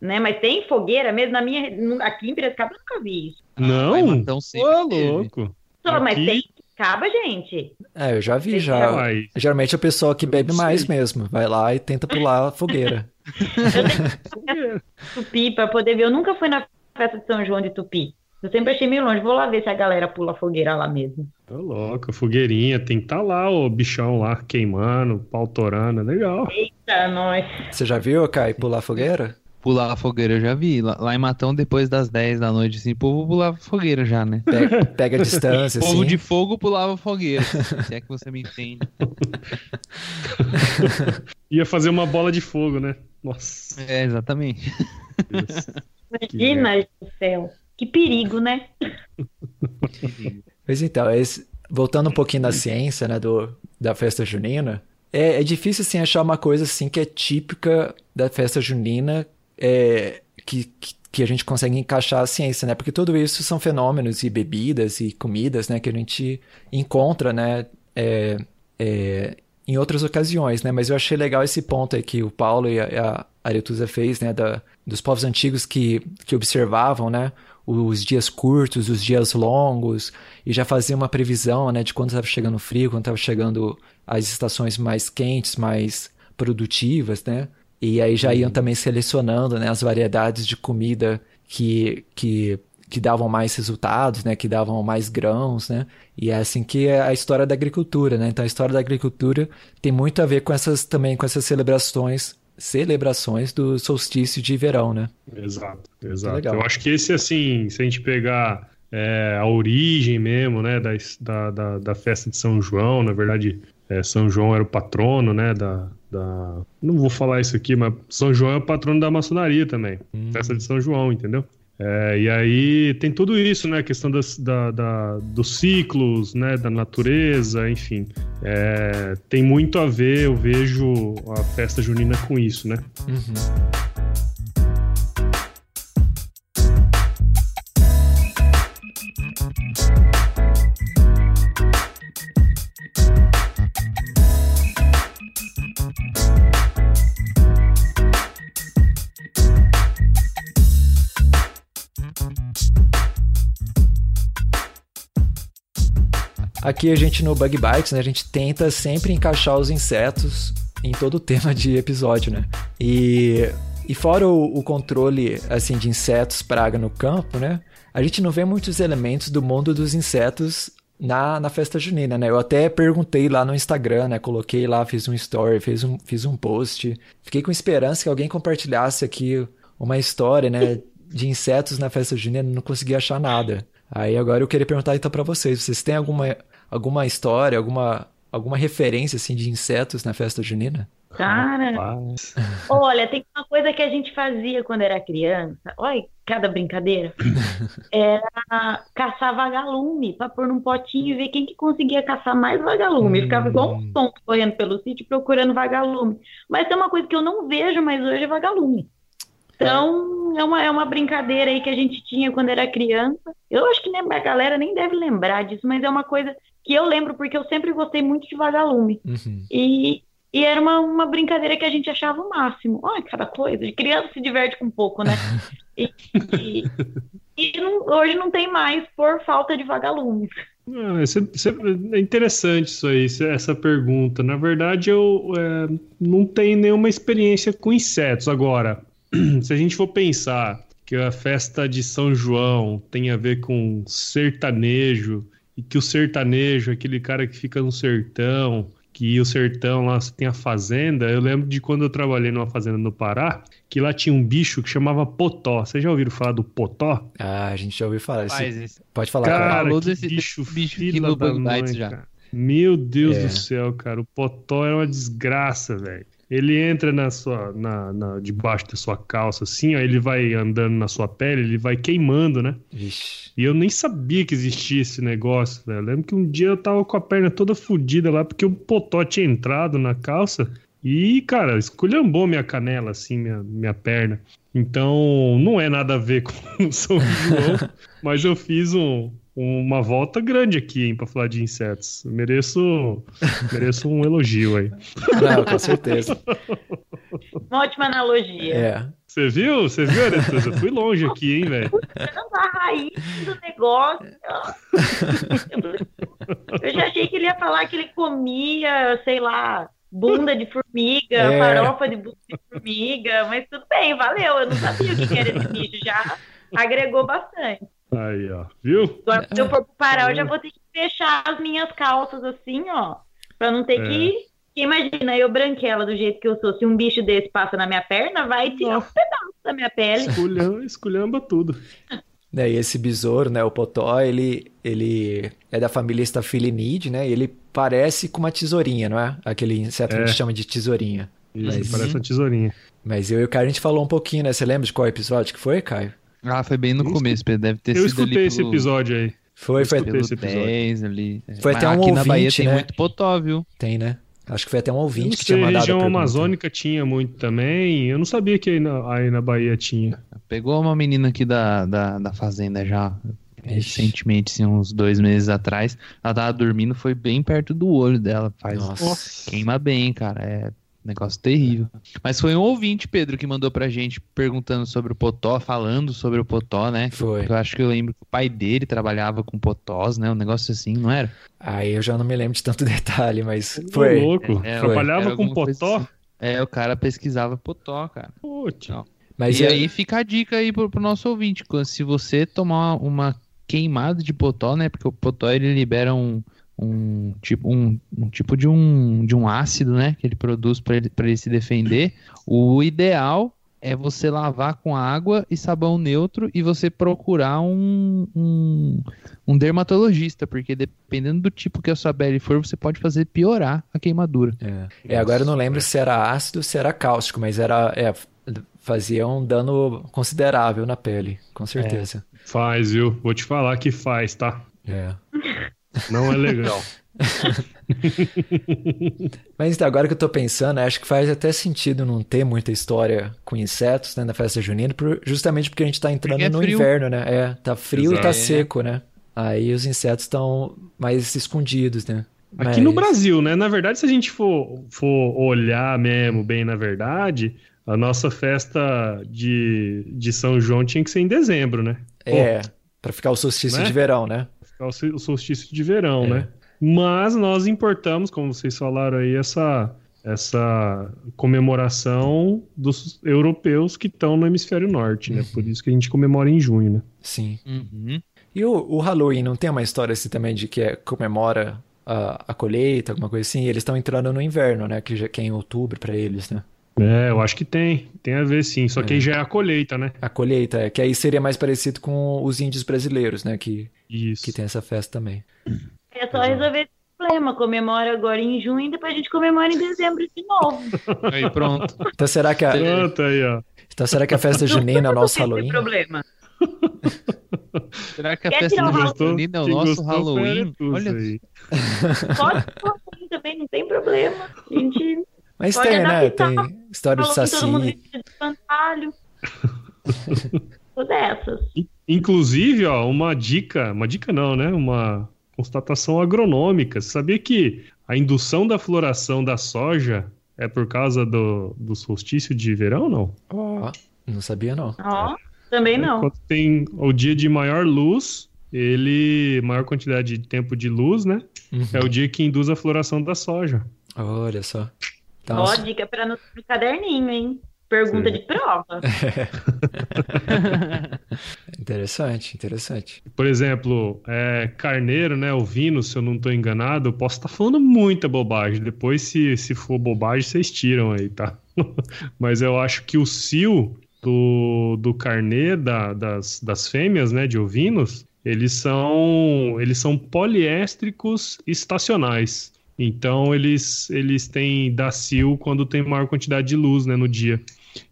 né? Mas tem fogueira mesmo na minha, no- aqui em Piracicaba eu nunca vi isso. Não? Vai, Matão sempre Ô, louco. Só, mas tem acaba, gente. É, eu já vi Tem já. Geralmente a pessoa que bebe mais mesmo, vai lá e tenta pular a fogueira. <laughs> Tupi para poder ver. Eu nunca fui na festa de São João de Tupi. Eu sempre achei meio longe. Vou lá ver se a galera pula fogueira lá mesmo. Tá louco, fogueirinha, tem que estar tá lá o bichão lá queimando, pau torando, é legal. Eita, nós. Você já viu, Kai, pular a fogueira? Pular a fogueira, eu já vi. Lá, lá em Matão, depois das 10 da noite, assim, o povo pulava fogueira já, né? Pega, pega a distância, O <laughs> povo assim. de fogo pulava fogueira. se é que você me entende. <laughs> Ia fazer uma bola de fogo, né? Nossa. É, exatamente. Imagina, do céu. Que perigo, né? Mas então, esse- voltando um pouquinho na ciência, né, do, da festa junina, é, é difícil, assim, achar uma coisa, assim, que é típica da festa junina, é, que, que, a gente consegue encaixar a ciência, né, porque tudo isso são fenômenos e bebidas e comidas, né, que a gente encontra, né, é, é, em outras ocasiões, né, mas eu achei legal esse ponto aí que o Paulo e a, a Aretusa fez, né, da, dos povos antigos que, que observavam, né, os dias curtos, os dias longos, e já fazia uma previsão, né, de quando estava chegando o frio, quando estava chegando as estações mais quentes, mais produtivas, né? E aí já iam também selecionando, né, as variedades de comida que, que, que davam mais resultados, né, que davam mais grãos, né? E é assim que é a história da agricultura, né? Então a história da agricultura tem muito a ver com essas também com essas celebrações, celebrações do solstício de verão, né? Exato, exato. Eu acho que esse, assim, se a gente pegar é, a origem mesmo, né, da, da, da, da festa de São João, na verdade, é, São João era o patrono, né, da, da... Não vou falar isso aqui, mas São João é o patrono da maçonaria também. Festa de São João, entendeu? É, e aí tem tudo isso, né? A questão das, da, da- dos ciclos, né? Da natureza, enfim. É, tem muito a ver, eu vejo a festa junina com isso, né? Uhum. Aqui a gente no Bug Bites, né, a gente tenta sempre encaixar os insetos em todo o tema de episódio, né? E, e fora o, o controle assim de insetos praga no campo, né? A gente não vê muitos elementos do mundo dos insetos na, na festa junina, né? Eu até perguntei lá no Instagram, né? Coloquei lá, fiz um story, fiz um, fiz um post. Fiquei com esperança que alguém compartilhasse aqui uma história, né? De insetos na festa junina, não consegui achar nada. Aí agora eu queria perguntar então pra vocês, vocês têm alguma, alguma história, alguma, alguma referência assim de insetos na festa junina? Cara, Rapaz. olha, tem uma coisa que a gente fazia quando era criança. Olha, cada brincadeira. <laughs> Era caçar vagalume para pôr num potinho e ver quem que conseguia caçar mais vagalume. Ficava igual um tonto correndo pelo sítio procurando vagalume. Mas tem uma coisa que eu não vejo mais hoje é vagalume. Então, é uma, é uma brincadeira aí que a gente tinha quando era criança. Eu acho que a galera nem deve lembrar disso, mas é uma coisa que eu lembro porque eu sempre gostei muito de vagalume. Uhum. E, e era uma, uma brincadeira que a gente achava o máximo. Olha, cada coisa. De criança se diverte com um pouco, né? <laughs> E, e, e não- hoje não tem mais por falta de vagalumes. Ah, isso é, isso é interessante isso aí, essa pergunta. Na verdade, eu é, não tenho nenhuma experiência com insetos. Agora, <clears throat> se a gente for pensar que a festa de São João tem a ver com sertanejo, e que o sertanejo aquele cara que fica no sertão, que o sertão lá tem a fazenda. Eu lembro de quando eu trabalhei numa fazenda no Pará, que lá tinha um bicho que chamava potó. Vocês já ouviram falar do potó? Ah, a gente já ouviu falar. Esse-. Pode falar, cara. Cara, falou que desse- bicho, bicho no da mãe, já. cara. Meu Deus É. do céu, cara. O potó é uma desgraça, velho. Ele entra na sua, na, na- debaixo da sua calça, assim, ó, ele vai andando na sua pele, ele vai queimando, né? Vixe. E eu nem sabia que existia esse negócio, velho. Eu lembro que um dia eu tava com a perna toda fodida lá, porque o potó tinha entrado na calça e, cara, esculhambou minha canela, assim, minha, minha perna. Então, não é nada a ver <laughs> com o São João, <laughs> mas eu fiz um- uma volta grande aqui, hein, pra falar de insetos. Eu Mereço, mereço um elogio aí. Não, com certeza. Uma ótima analogia. É. Você viu? Você viu? Eu fui longe aqui, hein, velho? A raiz do negócio. Eu já achei que ele ia falar que ele comia, sei lá, bunda de formiga, É. farofa de bunda de formiga, mas tudo bem, valeu. Eu não sabia o que que era esse bicho, já agregou bastante. Aí, ó. Viu? Agora, se eu for pro Pará, eu já vou ter que fechar as minhas calças assim, ó, pra não ter É. que. Imagina, eu branquela do jeito que eu sou, se um bicho desse passa na minha perna, vai tirar um pedaço da minha pele. Esculhamba, esculhamba tudo. Né, e esse besouro, né, o potó, ele, ele é da família Staphylinidae, né, e ele parece com uma tesourinha, não é? Aquele inseto que a É. gente chama de tesourinha. Isso, Mas- parece uma tesourinha. Mas eu e o Caio, a gente falou um pouquinho, né? Você lembra de qual episódio que foi, Caio? Ah, foi bem no Eu começo, Pedro. Deve ter Eu sido ali escutei esse pelo- episódio aí. Foi, foi, escutei. Pelo esse episódio. 10 ali. Foi Mas até um aqui na Bahia ouvinte, tem né? muito potó, viu? tem, né? Acho que foi até um Eu não ouvinte que tinha mandado a região pergunta. amazônica tinha muito também. Eu não sabia que aí na, aí na Bahia tinha. Pegou uma menina aqui da, da, da fazenda já recentemente, assim, uns dois meses atrás. Ela tava dormindo, foi bem perto do olho dela. Faz Nossa. queima bem, cara. É negócio terrível. Mas foi um ouvinte, Pedro, que mandou pra gente perguntando sobre o potó, falando sobre o potó, né? Foi. Eu acho que eu lembro que o pai dele trabalhava com potós, né? Um negócio assim, não era? Aí eu já não me lembro de tanto <laughs> detalhe, mas Ô, foi. louco. É, Trabalhava era com potó? assim. É, o cara pesquisava potó, cara. Putz. Mas e é- aí fica a dica aí pro, pro nosso ouvinte, se você tomar uma queimada de potó, né? Porque o potó ele libera um, um tipo um, um tipo de um de um ácido, né? Que ele produz para ele, pra ele se defender. O ideal é você lavar com água e sabão neutro e você procurar um, um, um dermatologista, porque dependendo do tipo que a sua pele for, você pode fazer piorar a queimadura. É, É, agora eu não lembro se era ácido ou se era cáustico, mas era. É, fazia um dano considerável na pele, com certeza. Faz, viu? Vou te falar que faz, tá? É. Não é legal. <laughs> Mas então, agora que eu tô pensando, acho que faz até sentido não ter muita história com insetos né, na festa junina, por- justamente porque a gente tá entrando é no frio. inverno, né? É, tá frio e tá Exato. seco, né? Aí os insetos estão mais escondidos, né? Aqui Mas- no Brasil, né? Na verdade, se a gente for, for olhar mesmo bem na verdade, a nossa festa de, de São João tinha que ser em dezembro, né? É, pra ficar o solstício Né? de verão, né? Ficar o sol- o solstício de verão, É. né? Mas nós importamos, como vocês falaram aí, essa, essa comemoração dos europeus que estão no hemisfério norte, né? Por isso que a gente comemora em junho, né? Sim. Uhum. E o, o Halloween, não tem uma história assim também de que é- comemora a, a colheita, alguma coisa assim? Eles estão entrando no inverno, né? Que, já, que é em outubro pra eles, né? É, eu acho que tem. Tem a ver sim. Só que aí já é a colheita, né? A colheita, é, que aí seria mais parecido com os índios brasileiros, né? Que, Isso. que tem essa festa também. É só resolver esse problema. Comemora agora em junho e depois a gente comemora em dezembro de novo. <laughs> Aí pronto. Então será que a, Pronto aí, ó. então será que a festa junina é o nosso Não tem Halloween? problema. <laughs> Será que a Quer festa junina é o nosso Halloween? Olha aí. Pode ser Halloween também, não tem problema. A gente Mas Pode tem, né? Tem história de que todo mundo saci. de espantalho. <laughs> Dessas. Inclusive, ó, uma dica, uma dica não, né? Uma constatação agronômica. Você sabia que a indução da floração da soja é por causa do, do solstício de verão, não? Ó, não sabia não. Ó, também não. Quando tem o dia de maior luz, ele. maior quantidade de tempo de luz, né? Uhum. É o dia que induz a floração da soja. Olha só. Então, Ó, dica pra no, caderninho, hein? Pergunta Sim. de prova. <laughs> interessante, interessante. Por exemplo, é, carneiro, né? Ovino, se eu não estou enganado, eu posso estar falando muita bobagem. Depois, se, se for bobagem, vocês tiram aí, tá? <laughs> Mas eu acho que o cio do, do carnê da- das, das fêmeas, né? De ovinos, eles são, eles são poliéstricos estacionais. Então, eles, eles têm da cio quando tem maior quantidade de luz, né? No dia.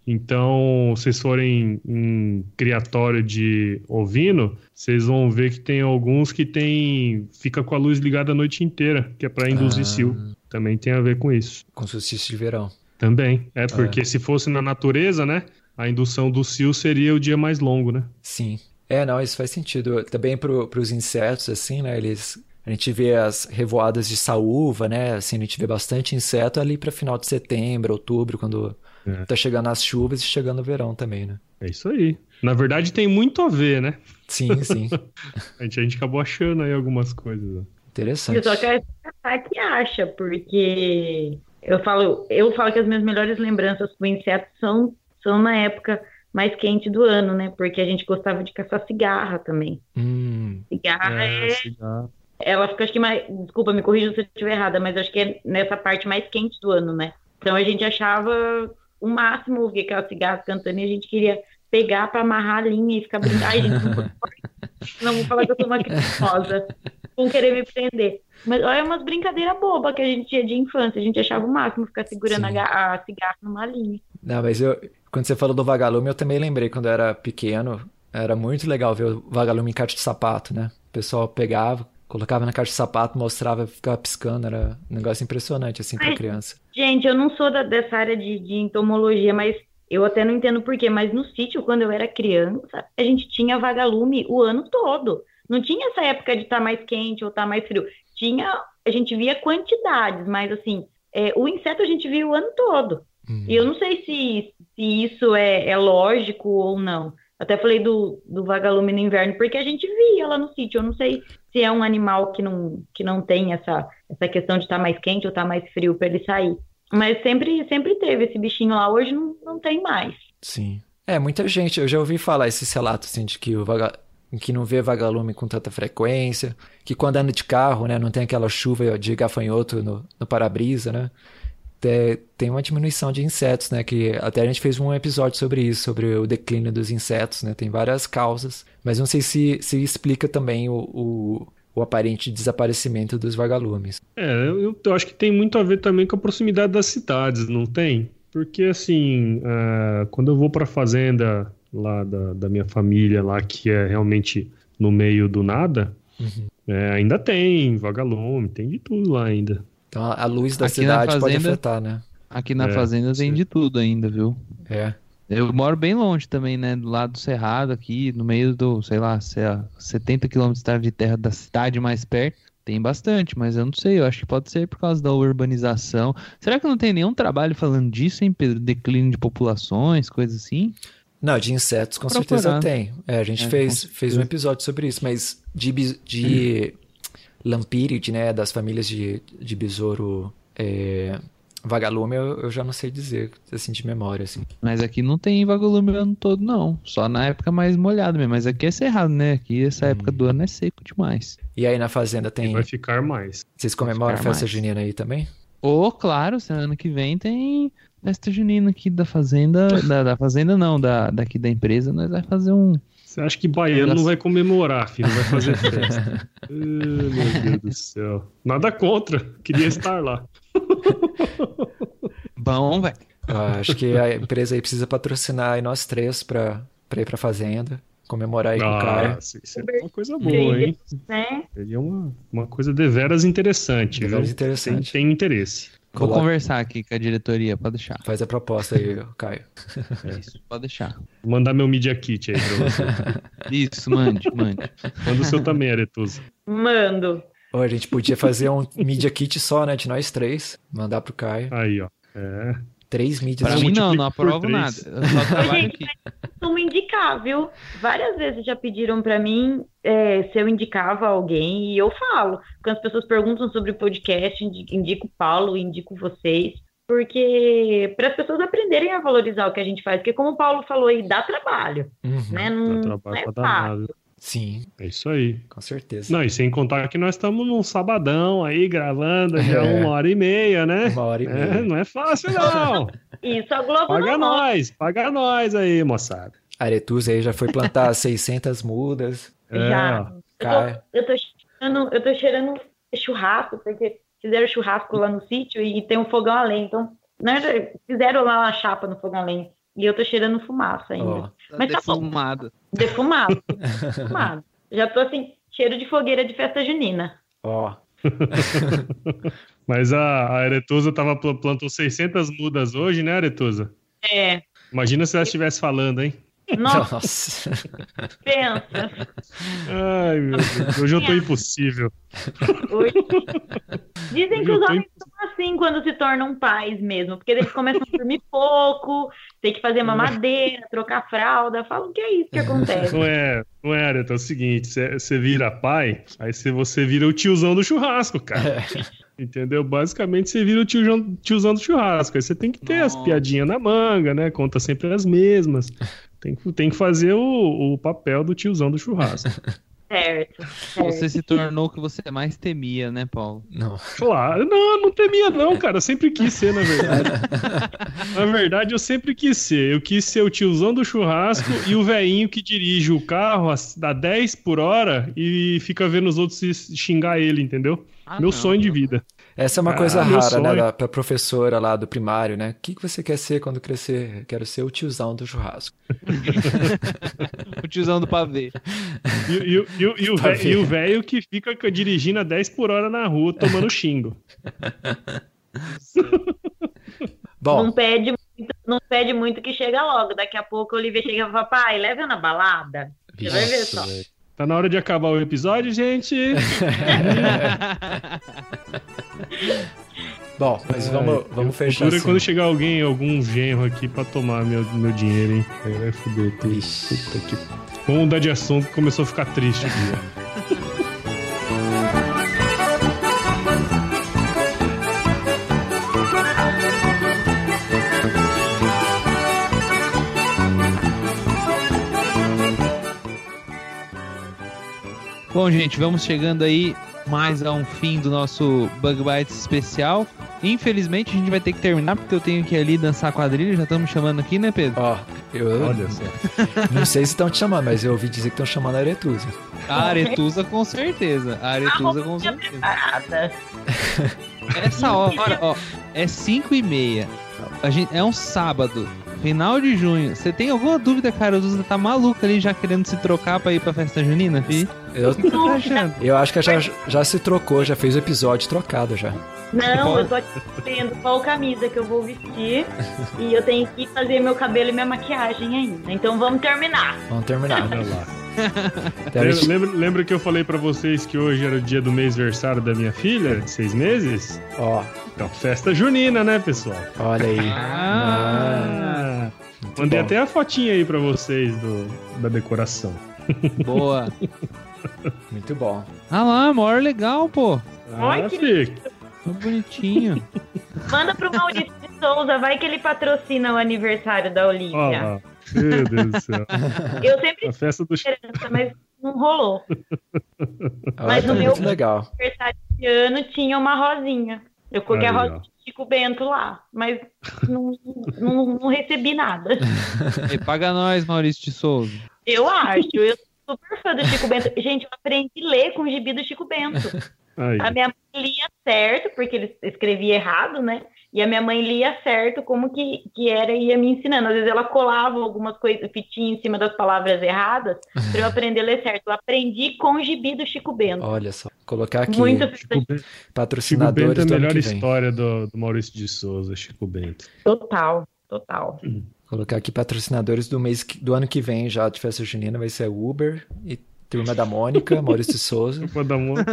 Então, se vocês forem em criatório de ovino, vocês vão ver que tem alguns que tem fica com a luz ligada a noite inteira, que é para induzir Ah. cio. Também tem a ver com isso. Com solstício de verão. Também. É porque se fosse na natureza, né? A indução do cio seria o dia mais longo, né? Sim. É, não, isso faz sentido. Também para os insetos, assim, né? Eles. A gente vê as revoadas de saúva, né? Assim, a gente vê bastante inseto ali para final de setembro, outubro, quando É. tá chegando as chuvas e chegando o verão também, né? É isso aí. Na verdade, tem muito a ver, né? Sim, sim. <laughs> A gente, a gente acabou achando aí algumas coisas. Interessante. Só que a que acha, porque eu falo, eu falo que as minhas melhores lembranças com insetos são, são na época mais quente do ano, né? Porque a gente gostava de caçar cigarra também. Hum, Cigarra é, cigarro. Ela fica, acho que mais, desculpa, me corrija se eu estiver errada, mas acho que é nessa parte mais quente do ano, né? Então a gente achava o máximo ouvir aquelas cigarras cantando e a gente queria pegar pra amarrar a linha e ficar brincando. Ai, gente, não, vou- não vou falar que eu sou uma criminosa. Vão querer me prender. Mas olha umas brincadeiras bobas que a gente tinha de infância. A gente achava o máximo ficar segurando a, Sim. a cigarra numa linha. Não, mas eu, quando você falou do vagalume, eu também lembrei quando eu era pequeno. Era muito legal ver o vagalume em caixa de sapato, né? O pessoal pegava, colocava na caixa de sapato, mostrava, ficava piscando. Era um negócio impressionante, assim, pra Ai. criança. Gente, eu não sou da- dessa área de, de entomologia, mas eu até não entendo por quê. Mas no sítio, quando eu era criança, a gente tinha vagalume o ano todo. Não tinha essa época de estar mais quente ou estar mais frio. Tinha, a gente via quantidades, mas assim, é, o inseto a gente via o ano todo. Hum. E eu não sei se, se isso é, é lógico ou não. Até falei do, do vagalume no inverno, porque a gente via lá no sítio. Eu não sei se é um animal que não, que não tem essa, essa questão de estar mais quente ou estar mais frio para ele sair. Mas sempre, sempre teve esse bichinho lá, hoje não, não tem mais. Sim. É, muita gente, eu já ouvi falar esses relatos, assim, de que o vaga... que não vê vagalume com tanta frequência, que quando anda de carro, né, não tem aquela chuva de gafanhoto no, no para-brisa, né? Te- Tem uma diminuição de insetos, né? Que até a gente fez um episódio sobre isso, sobre o declínio dos insetos, né? Tem várias causas, mas não sei se, se explica também o, o, o aparente desaparecimento dos vagalumes. É, eu, eu acho que tem muito a ver também com a proximidade das cidades, não tem? Porque assim, ah, quando eu vou para a fazenda lá da, da minha família, lá que é realmente no meio do nada, Uhum. é, ainda tem vagalume, tem de tudo lá ainda. Então a, a luz da Aqui na cidade pode fazenda- afetar, né? Aqui na É, fazenda tem sim. de tudo ainda, viu? É. Eu moro bem longe também, né? Do lado do Cerrado, aqui, no meio do, sei lá, sei lá, 70 quilômetros de terra da cidade mais perto. Tem bastante, mas eu não sei. Eu acho que pode ser por causa da urbanização. Será que não tem nenhum trabalho falando disso, hein, Pedro? Declínio de populações, coisas assim? Não, de insetos com Procurar. certeza tem. É, a gente É, fez, fez um episódio sobre isso, mas de, de lampíriide, né, das famílias de, de besouro é, vagalume, eu, eu já não sei dizer, assim, de memória, assim. Mas aqui não tem vagalume o ano todo, não. Só na época mais molhada mesmo. Mas aqui é cerrado, né? Aqui essa época do ano é seco demais. E aí na fazenda E tem... vai ficar mais. Vocês comemoram a festa mais. junina aí também? Ou, claro, semana que vem tem festa junina aqui da fazenda. Da, da fazenda não, da, daqui da empresa. Nós vai fazer um. Você acha que baiano não vai comemorar, filho? Não vai fazer <laughs> festa. Ah, meu Deus do céu. Nada contra. Queria estar lá. <laughs> Bom, velho. Eu acho que a empresa aí precisa patrocinar aí nós três pra, pra ir pra fazenda, comemorar aí com o cara. Ah, isso seria uma coisa boa, hein? Né? Seria uma, uma coisa deveras interessante, Deveras viu? interessante. Tem, tem interesse. Vou Coloca- conversar aqui com a diretoria, pode deixar. Faz a proposta aí, Caio. É isso, pode deixar. Vou mandar meu Media Kit aí pra você. Isso, mande, mande. Manda o seu também, Aretusa. Mando. Ou a gente podia fazer um Media Kit só, né? De nós três. Mandar pro Caio. Aí, ó. É. Três mídias. Pra mim não, não aprovo nada. Eu só trabalho Gente, aqui. indicar, viu? Várias vezes já pediram pra mim é, se eu indicava alguém e eu falo. Quando as pessoas perguntam sobre o podcast, indi- indico o Paulo, indico vocês, porque para as pessoas aprenderem a valorizar o que a gente faz, porque como o Paulo falou aí, dá trabalho, Uhum. né? Dá Não, não trabalho é pra fácil. danado. Sim, É isso aí. com certeza. Não, e sem contar que nós estamos num sabadão aí gravando já <laughs> É. uma hora e meia, né? Uma hora e É, meia. não é fácil, não. <laughs> Isso, a Globo Paga não mostra. nós, paga nós aí, moçada. Aretusa aí já foi plantar <laughs> 600 mudas. É, Já. ó. Eu tô, eu, tô cheirando, eu tô cheirando churrasco, porque fizeram churrasco lá no sítio e tem um fogão a lenha. Então, verdade, fizeram lá uma chapa no fogão a lenha. E eu tô cheirando fumaça ainda. Ó, Tá Mas tá defumado. Defumado. <laughs> defumado. Já tô assim, cheiro de fogueira de festa junina. ó. <laughs> Mas a, a Aretusa tava, pl- plantou 600 mudas hoje, né, Aretusa? É. Imagina se ela estivesse falando, hein? Nossa, Nossa. pensa. Ai, meu Deus. Hoje eu tô impossível. Hoje- <laughs> Dizem que Eu os homens são assim quando se tornam pais mesmo, porque eles começam a dormir pouco, tem que fazer mamadeira, trocar fralda. Falam que é isso que acontece. Não é, não é, Aretusa. É o seguinte: você vira pai, aí cê- você vira o tiozão do churrasco, cara. Entendeu? Basicamente você vira o tiozão, tiozão do churrasco. Aí você tem que ter as Nossa. piadinhas na manga, né? Conta sempre as mesmas. Tem que, tem que fazer o, o papel do tiozão do churrasco. <laughs> Certo. Você certo. se tornou o que você mais temia, né, Paulo? Não. Claro, não, não temia não, cara. Eu sempre quis ser, na verdade. na verdade, eu sempre quis ser. Eu quis ser o tiozão do churrasco e o velhinho que dirige o carro a, a 10 por hora e fica vendo os outros se xingar ele, entendeu? Ah, Meu não. sonho de vida. Essa é uma Ah, coisa rara, né? Da, pra professora lá do primário, né? O que, que você quer ser quando crescer? Quero ser o tiozão do churrasco. <laughs> O tiozão do pavê. E, e o- e e o e <laughs> velho que fica dirigindo a 10 por hora na rua tomando xingo. <laughs> Bom, Não pede, muito, não pede muito que chega logo. Daqui a pouco o Olivia chega e fala, pai, leva na balada. Você vai ver só. Tá na hora de acabar o episódio, gente. <laughs> bom, mas vamos, vamos fechar assim. quando chegar alguém, algum genro aqui pra tomar meu, meu dinheiro, hein? Aí vai foder tudo. Puta que... Vamos mudar de assunto que começou a ficar triste aqui. <laughs> Bom, gente, vamos chegando aí mais a um fim do nosso Bug Bites especial. Infelizmente, a gente vai ter que terminar porque eu tenho que ir ali dançar quadrilha. Já estamos chamando aqui, né, Pedro? Ó, eu Olha só. não sei se estão te chamando, mas eu ouvi dizer que estão chamando a Aretusa. A Aretusa, com certeza. A Aretusa, com certeza. Essa hora, ó, é 5 e meia. A gente, é um sábado, final de junho. Você tem alguma dúvida, cara? O Duda tá maluco ali já querendo se trocar pra ir pra festa junina, fi? Eu, você tá achando? eu acho que já, já se trocou, já fez o episódio trocado já. Não, eu tô aqui vendo qual camisa que eu vou vestir e eu tenho que fazer meu cabelo e minha maquiagem ainda. Então vamos terminar. Vamos terminar. Olha lá. <laughs> Então, Lembra, lembra, lembra que eu falei pra vocês que hoje era o dia do mês-versário da minha filha, de seis meses? Ó, Então, festa junina, né, pessoal? olha aí. Ah, Ah, mandei bom. até a fotinha aí pra vocês do, da decoração. boa. <laughs> Muito bom. Ah lá, maior legal, pô. Olha Ah, que fica. Tô bonitinho. <laughs> Manda pro Maurício de Souza, vai que ele patrocina o aniversário da Olivia. lá. Meu Deus do céu. Eu sempre A festa do esperança, mas não rolou. Olha, <laughs> Mas tá no meu- legal. aniversário de ano tinha uma rosinha. Eu coloquei Aí, a rosinha de Chico Bento lá, mas não, não, não recebi nada. <laughs> Ei, paga nós, Maurício de Souza. Eu acho, eu super fã do Chico Bento. Gente, eu aprendi a ler com o gibi do Chico Bento. <laughs> Aí. A minha mãe lia certo, porque ele escrevia errado, né? e a minha mãe lia certo como que, que era e ia me ensinando. Às vezes ela colava algumas coisas, fitinhas em cima das palavras erradas, para eu aprender a ler certo. Eu aprendi com o gibi do Chico Bento. Olha só, colocar aqui Muito Chico Bento, Chico patrocinadores Bento é a melhor história do, do Maurício de Souza, Chico Bento. Total, total. Colocar aqui patrocinadores do mês do ano que vem já de festa junina vai ser Uber e Turma da Mônica, <laughs> Maurício de Souza. Vou dar uma-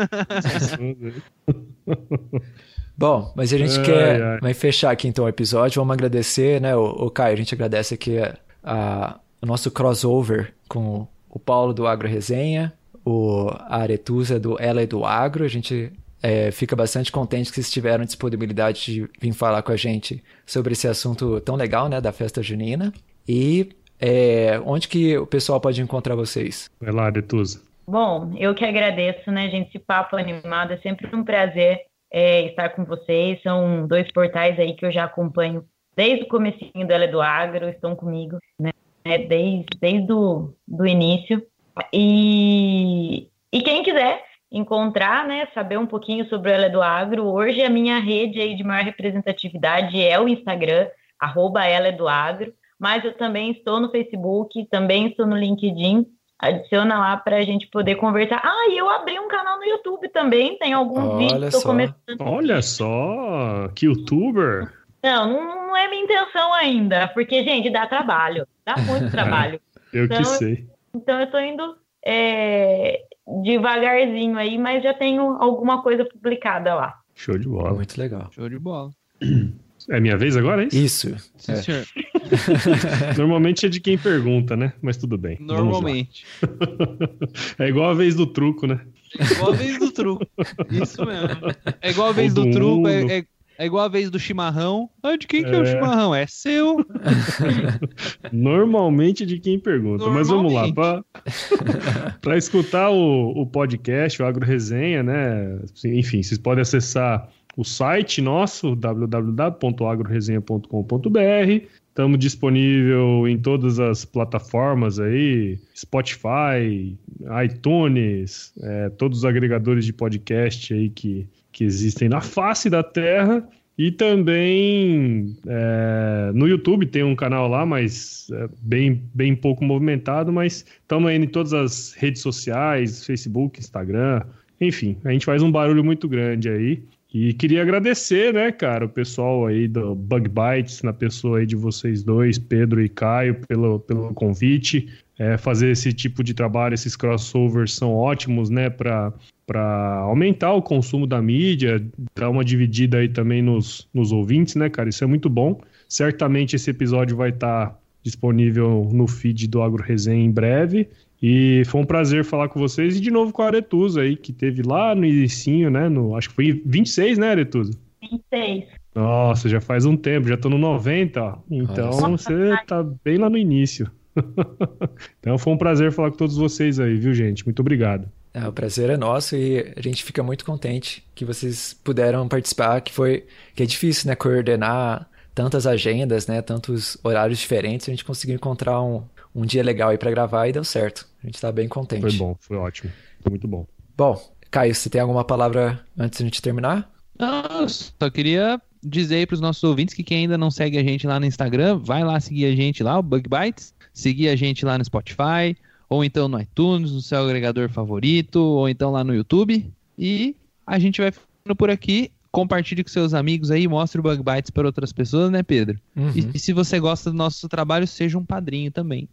Bom, mas a gente Ai, quer ai. vai fechar aqui então o episódio. Vamos agradecer, né, o, o Caio, a gente agradece aqui a, a- o nosso crossover com o Paulo do Agro Resenha, o a Aretusa do Ela e do Agro. A gente é, fica bastante contente que vocês tiveram disponibilidade de vir falar com a gente sobre esse assunto tão legal, né, da festa junina. E é, onde que o pessoal pode encontrar vocês? Vai lá, Detuza. Bom, eu que agradeço, né, gente? Esse papo animado é sempre um prazer é, estar com vocês. São dois portais aí que eu já acompanho desde o comecinho do Ela é do Agro, estão comigo, né? Desde, desde o do início. E, e quem quiser encontrar, né, saber um pouquinho sobre o Ela é do Agro, hoje a minha rede aí de maior representatividade é o Instagram, arroba Ela é do Agro, mas eu também estou no Facebook, também estou no LinkedIn, adiciona lá para a gente poder conversar. Ah, e eu abri um canal no YouTube também, tem alguns Olha vídeos, estou só. começando. Olha só, que youtuber. Não, não, não é minha intenção ainda, porque, gente, dá trabalho, dá muito <laughs> trabalho. Eu que Então, sei. Então eu tô indo é, devagarzinho aí, mas já tenho alguma coisa publicada lá. Show de bola. Muito legal. Show de bola. É minha vez agora, é isso? Isso. Sim, É. senhor. <laughs> Normalmente é de quem pergunta, né? Mas tudo bem. Normalmente. <laughs> É igual a vez do truco, né? É igual a vez do truco. Isso mesmo. É igual a vez Todo do truco, é, é, é igual a vez do chimarrão. Ah, de quem que é o É. chimarrão? É seu. <laughs> Normalmente de quem pergunta. Mas vamos lá. Para escutar o, o podcast, o Agro Resenha, né? Enfim, vocês podem acessar o site nosso, www.agroresenha.com.br. Estamos disponível em todas as plataformas aí, Spotify, iTunes, é, todos os agregadores de podcast aí que, que existem na face da Terra. E também é, no YouTube tem um canal lá, mas é, bem, bem pouco movimentado, mas estamos em todas as redes sociais, Facebook, Instagram, enfim, a gente faz um barulho muito grande aí. E queria agradecer, né, cara, o pessoal aí do Bug Bites, na pessoa aí de vocês dois, Pedro e Caio, pelo, pelo convite. É, fazer esse tipo de trabalho, esses crossovers são ótimos, né, para para aumentar o consumo da mídia, dar uma dividida aí também nos, nos ouvintes, né, cara? Isso é muito bom. Certamente esse episódio vai estar disponível no feed do Agro Resenha em breve. E foi um prazer falar com vocês e de novo com a Aretusa aí, que teve lá no inicinho, né? No, acho que foi em 26, né, Aretusa? 26. Nossa, já faz um tempo, já tô no 90, ó. Então só. você tá bem lá no início. <laughs> então foi um prazer falar com todos vocês aí, viu, gente? Muito obrigado. É, o prazer é nosso e a gente fica muito contente que vocês puderam participar, que foi que é difícil, né, coordenar tantas agendas, né, tantos horários diferentes, a gente conseguiu encontrar um, um dia legal aí para gravar e deu certo. A gente tá bem contente. Foi bom, foi ótimo. Foi muito bom. Bom, Caio, você tem alguma palavra antes de a gente terminar? Não, eu só queria dizer aí pros nossos ouvintes que quem ainda não segue a gente lá no Instagram, vai lá seguir a gente lá, o Bug Bites, seguir a gente lá no Spotify, ou então no iTunes, no seu agregador favorito, ou então lá no YouTube. E a gente vai ficando por aqui. Compartilhe com seus amigos aí, mostre o Bug Bites para outras pessoas, né, Pedro? Uhum. E, e se você gosta do nosso trabalho, seja um padrinho também.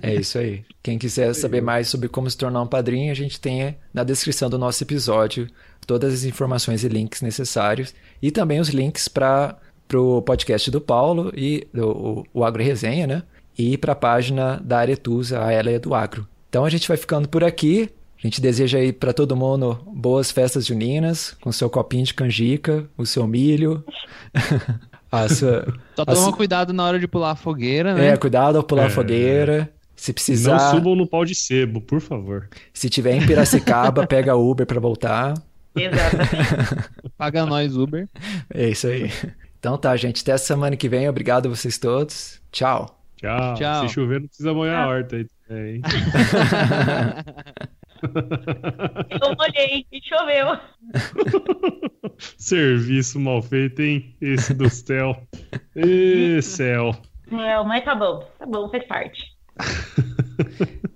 É isso aí. Quem quiser saber mais sobre como se tornar um padrinho, a gente tem na descrição do nosso episódio todas as informações e links necessários e também os links para o podcast do Paulo e do, o, o Agro Resenha, né? E para a página da Aretusa, a Ela é do Agro. Então a gente vai ficando por aqui. A gente deseja aí para todo mundo boas festas juninas, com seu copinho de canjica, o seu milho, <laughs> a sua, Só a toma su- cuidado na hora de pular a fogueira, né? é, cuidado ao pular a É. fogueira. Se Não precisar, subam no pau de sebo, por favor. se tiver em Piracicaba, <laughs> pega Uber para voltar. Exatamente. <laughs> Paga nós, Uber. É isso aí. Então tá, gente. Até semana que vem. Obrigado a vocês todos. Tchau. Tchau. Tchau. Se chover, não precisa molhar a horta aí. também, hein? <laughs> Eu molhei e choveu. <laughs> Serviço mal feito, hein? Esse do céu. Ê, céu. É, mas tá bom, tá bom, faz parte. <laughs>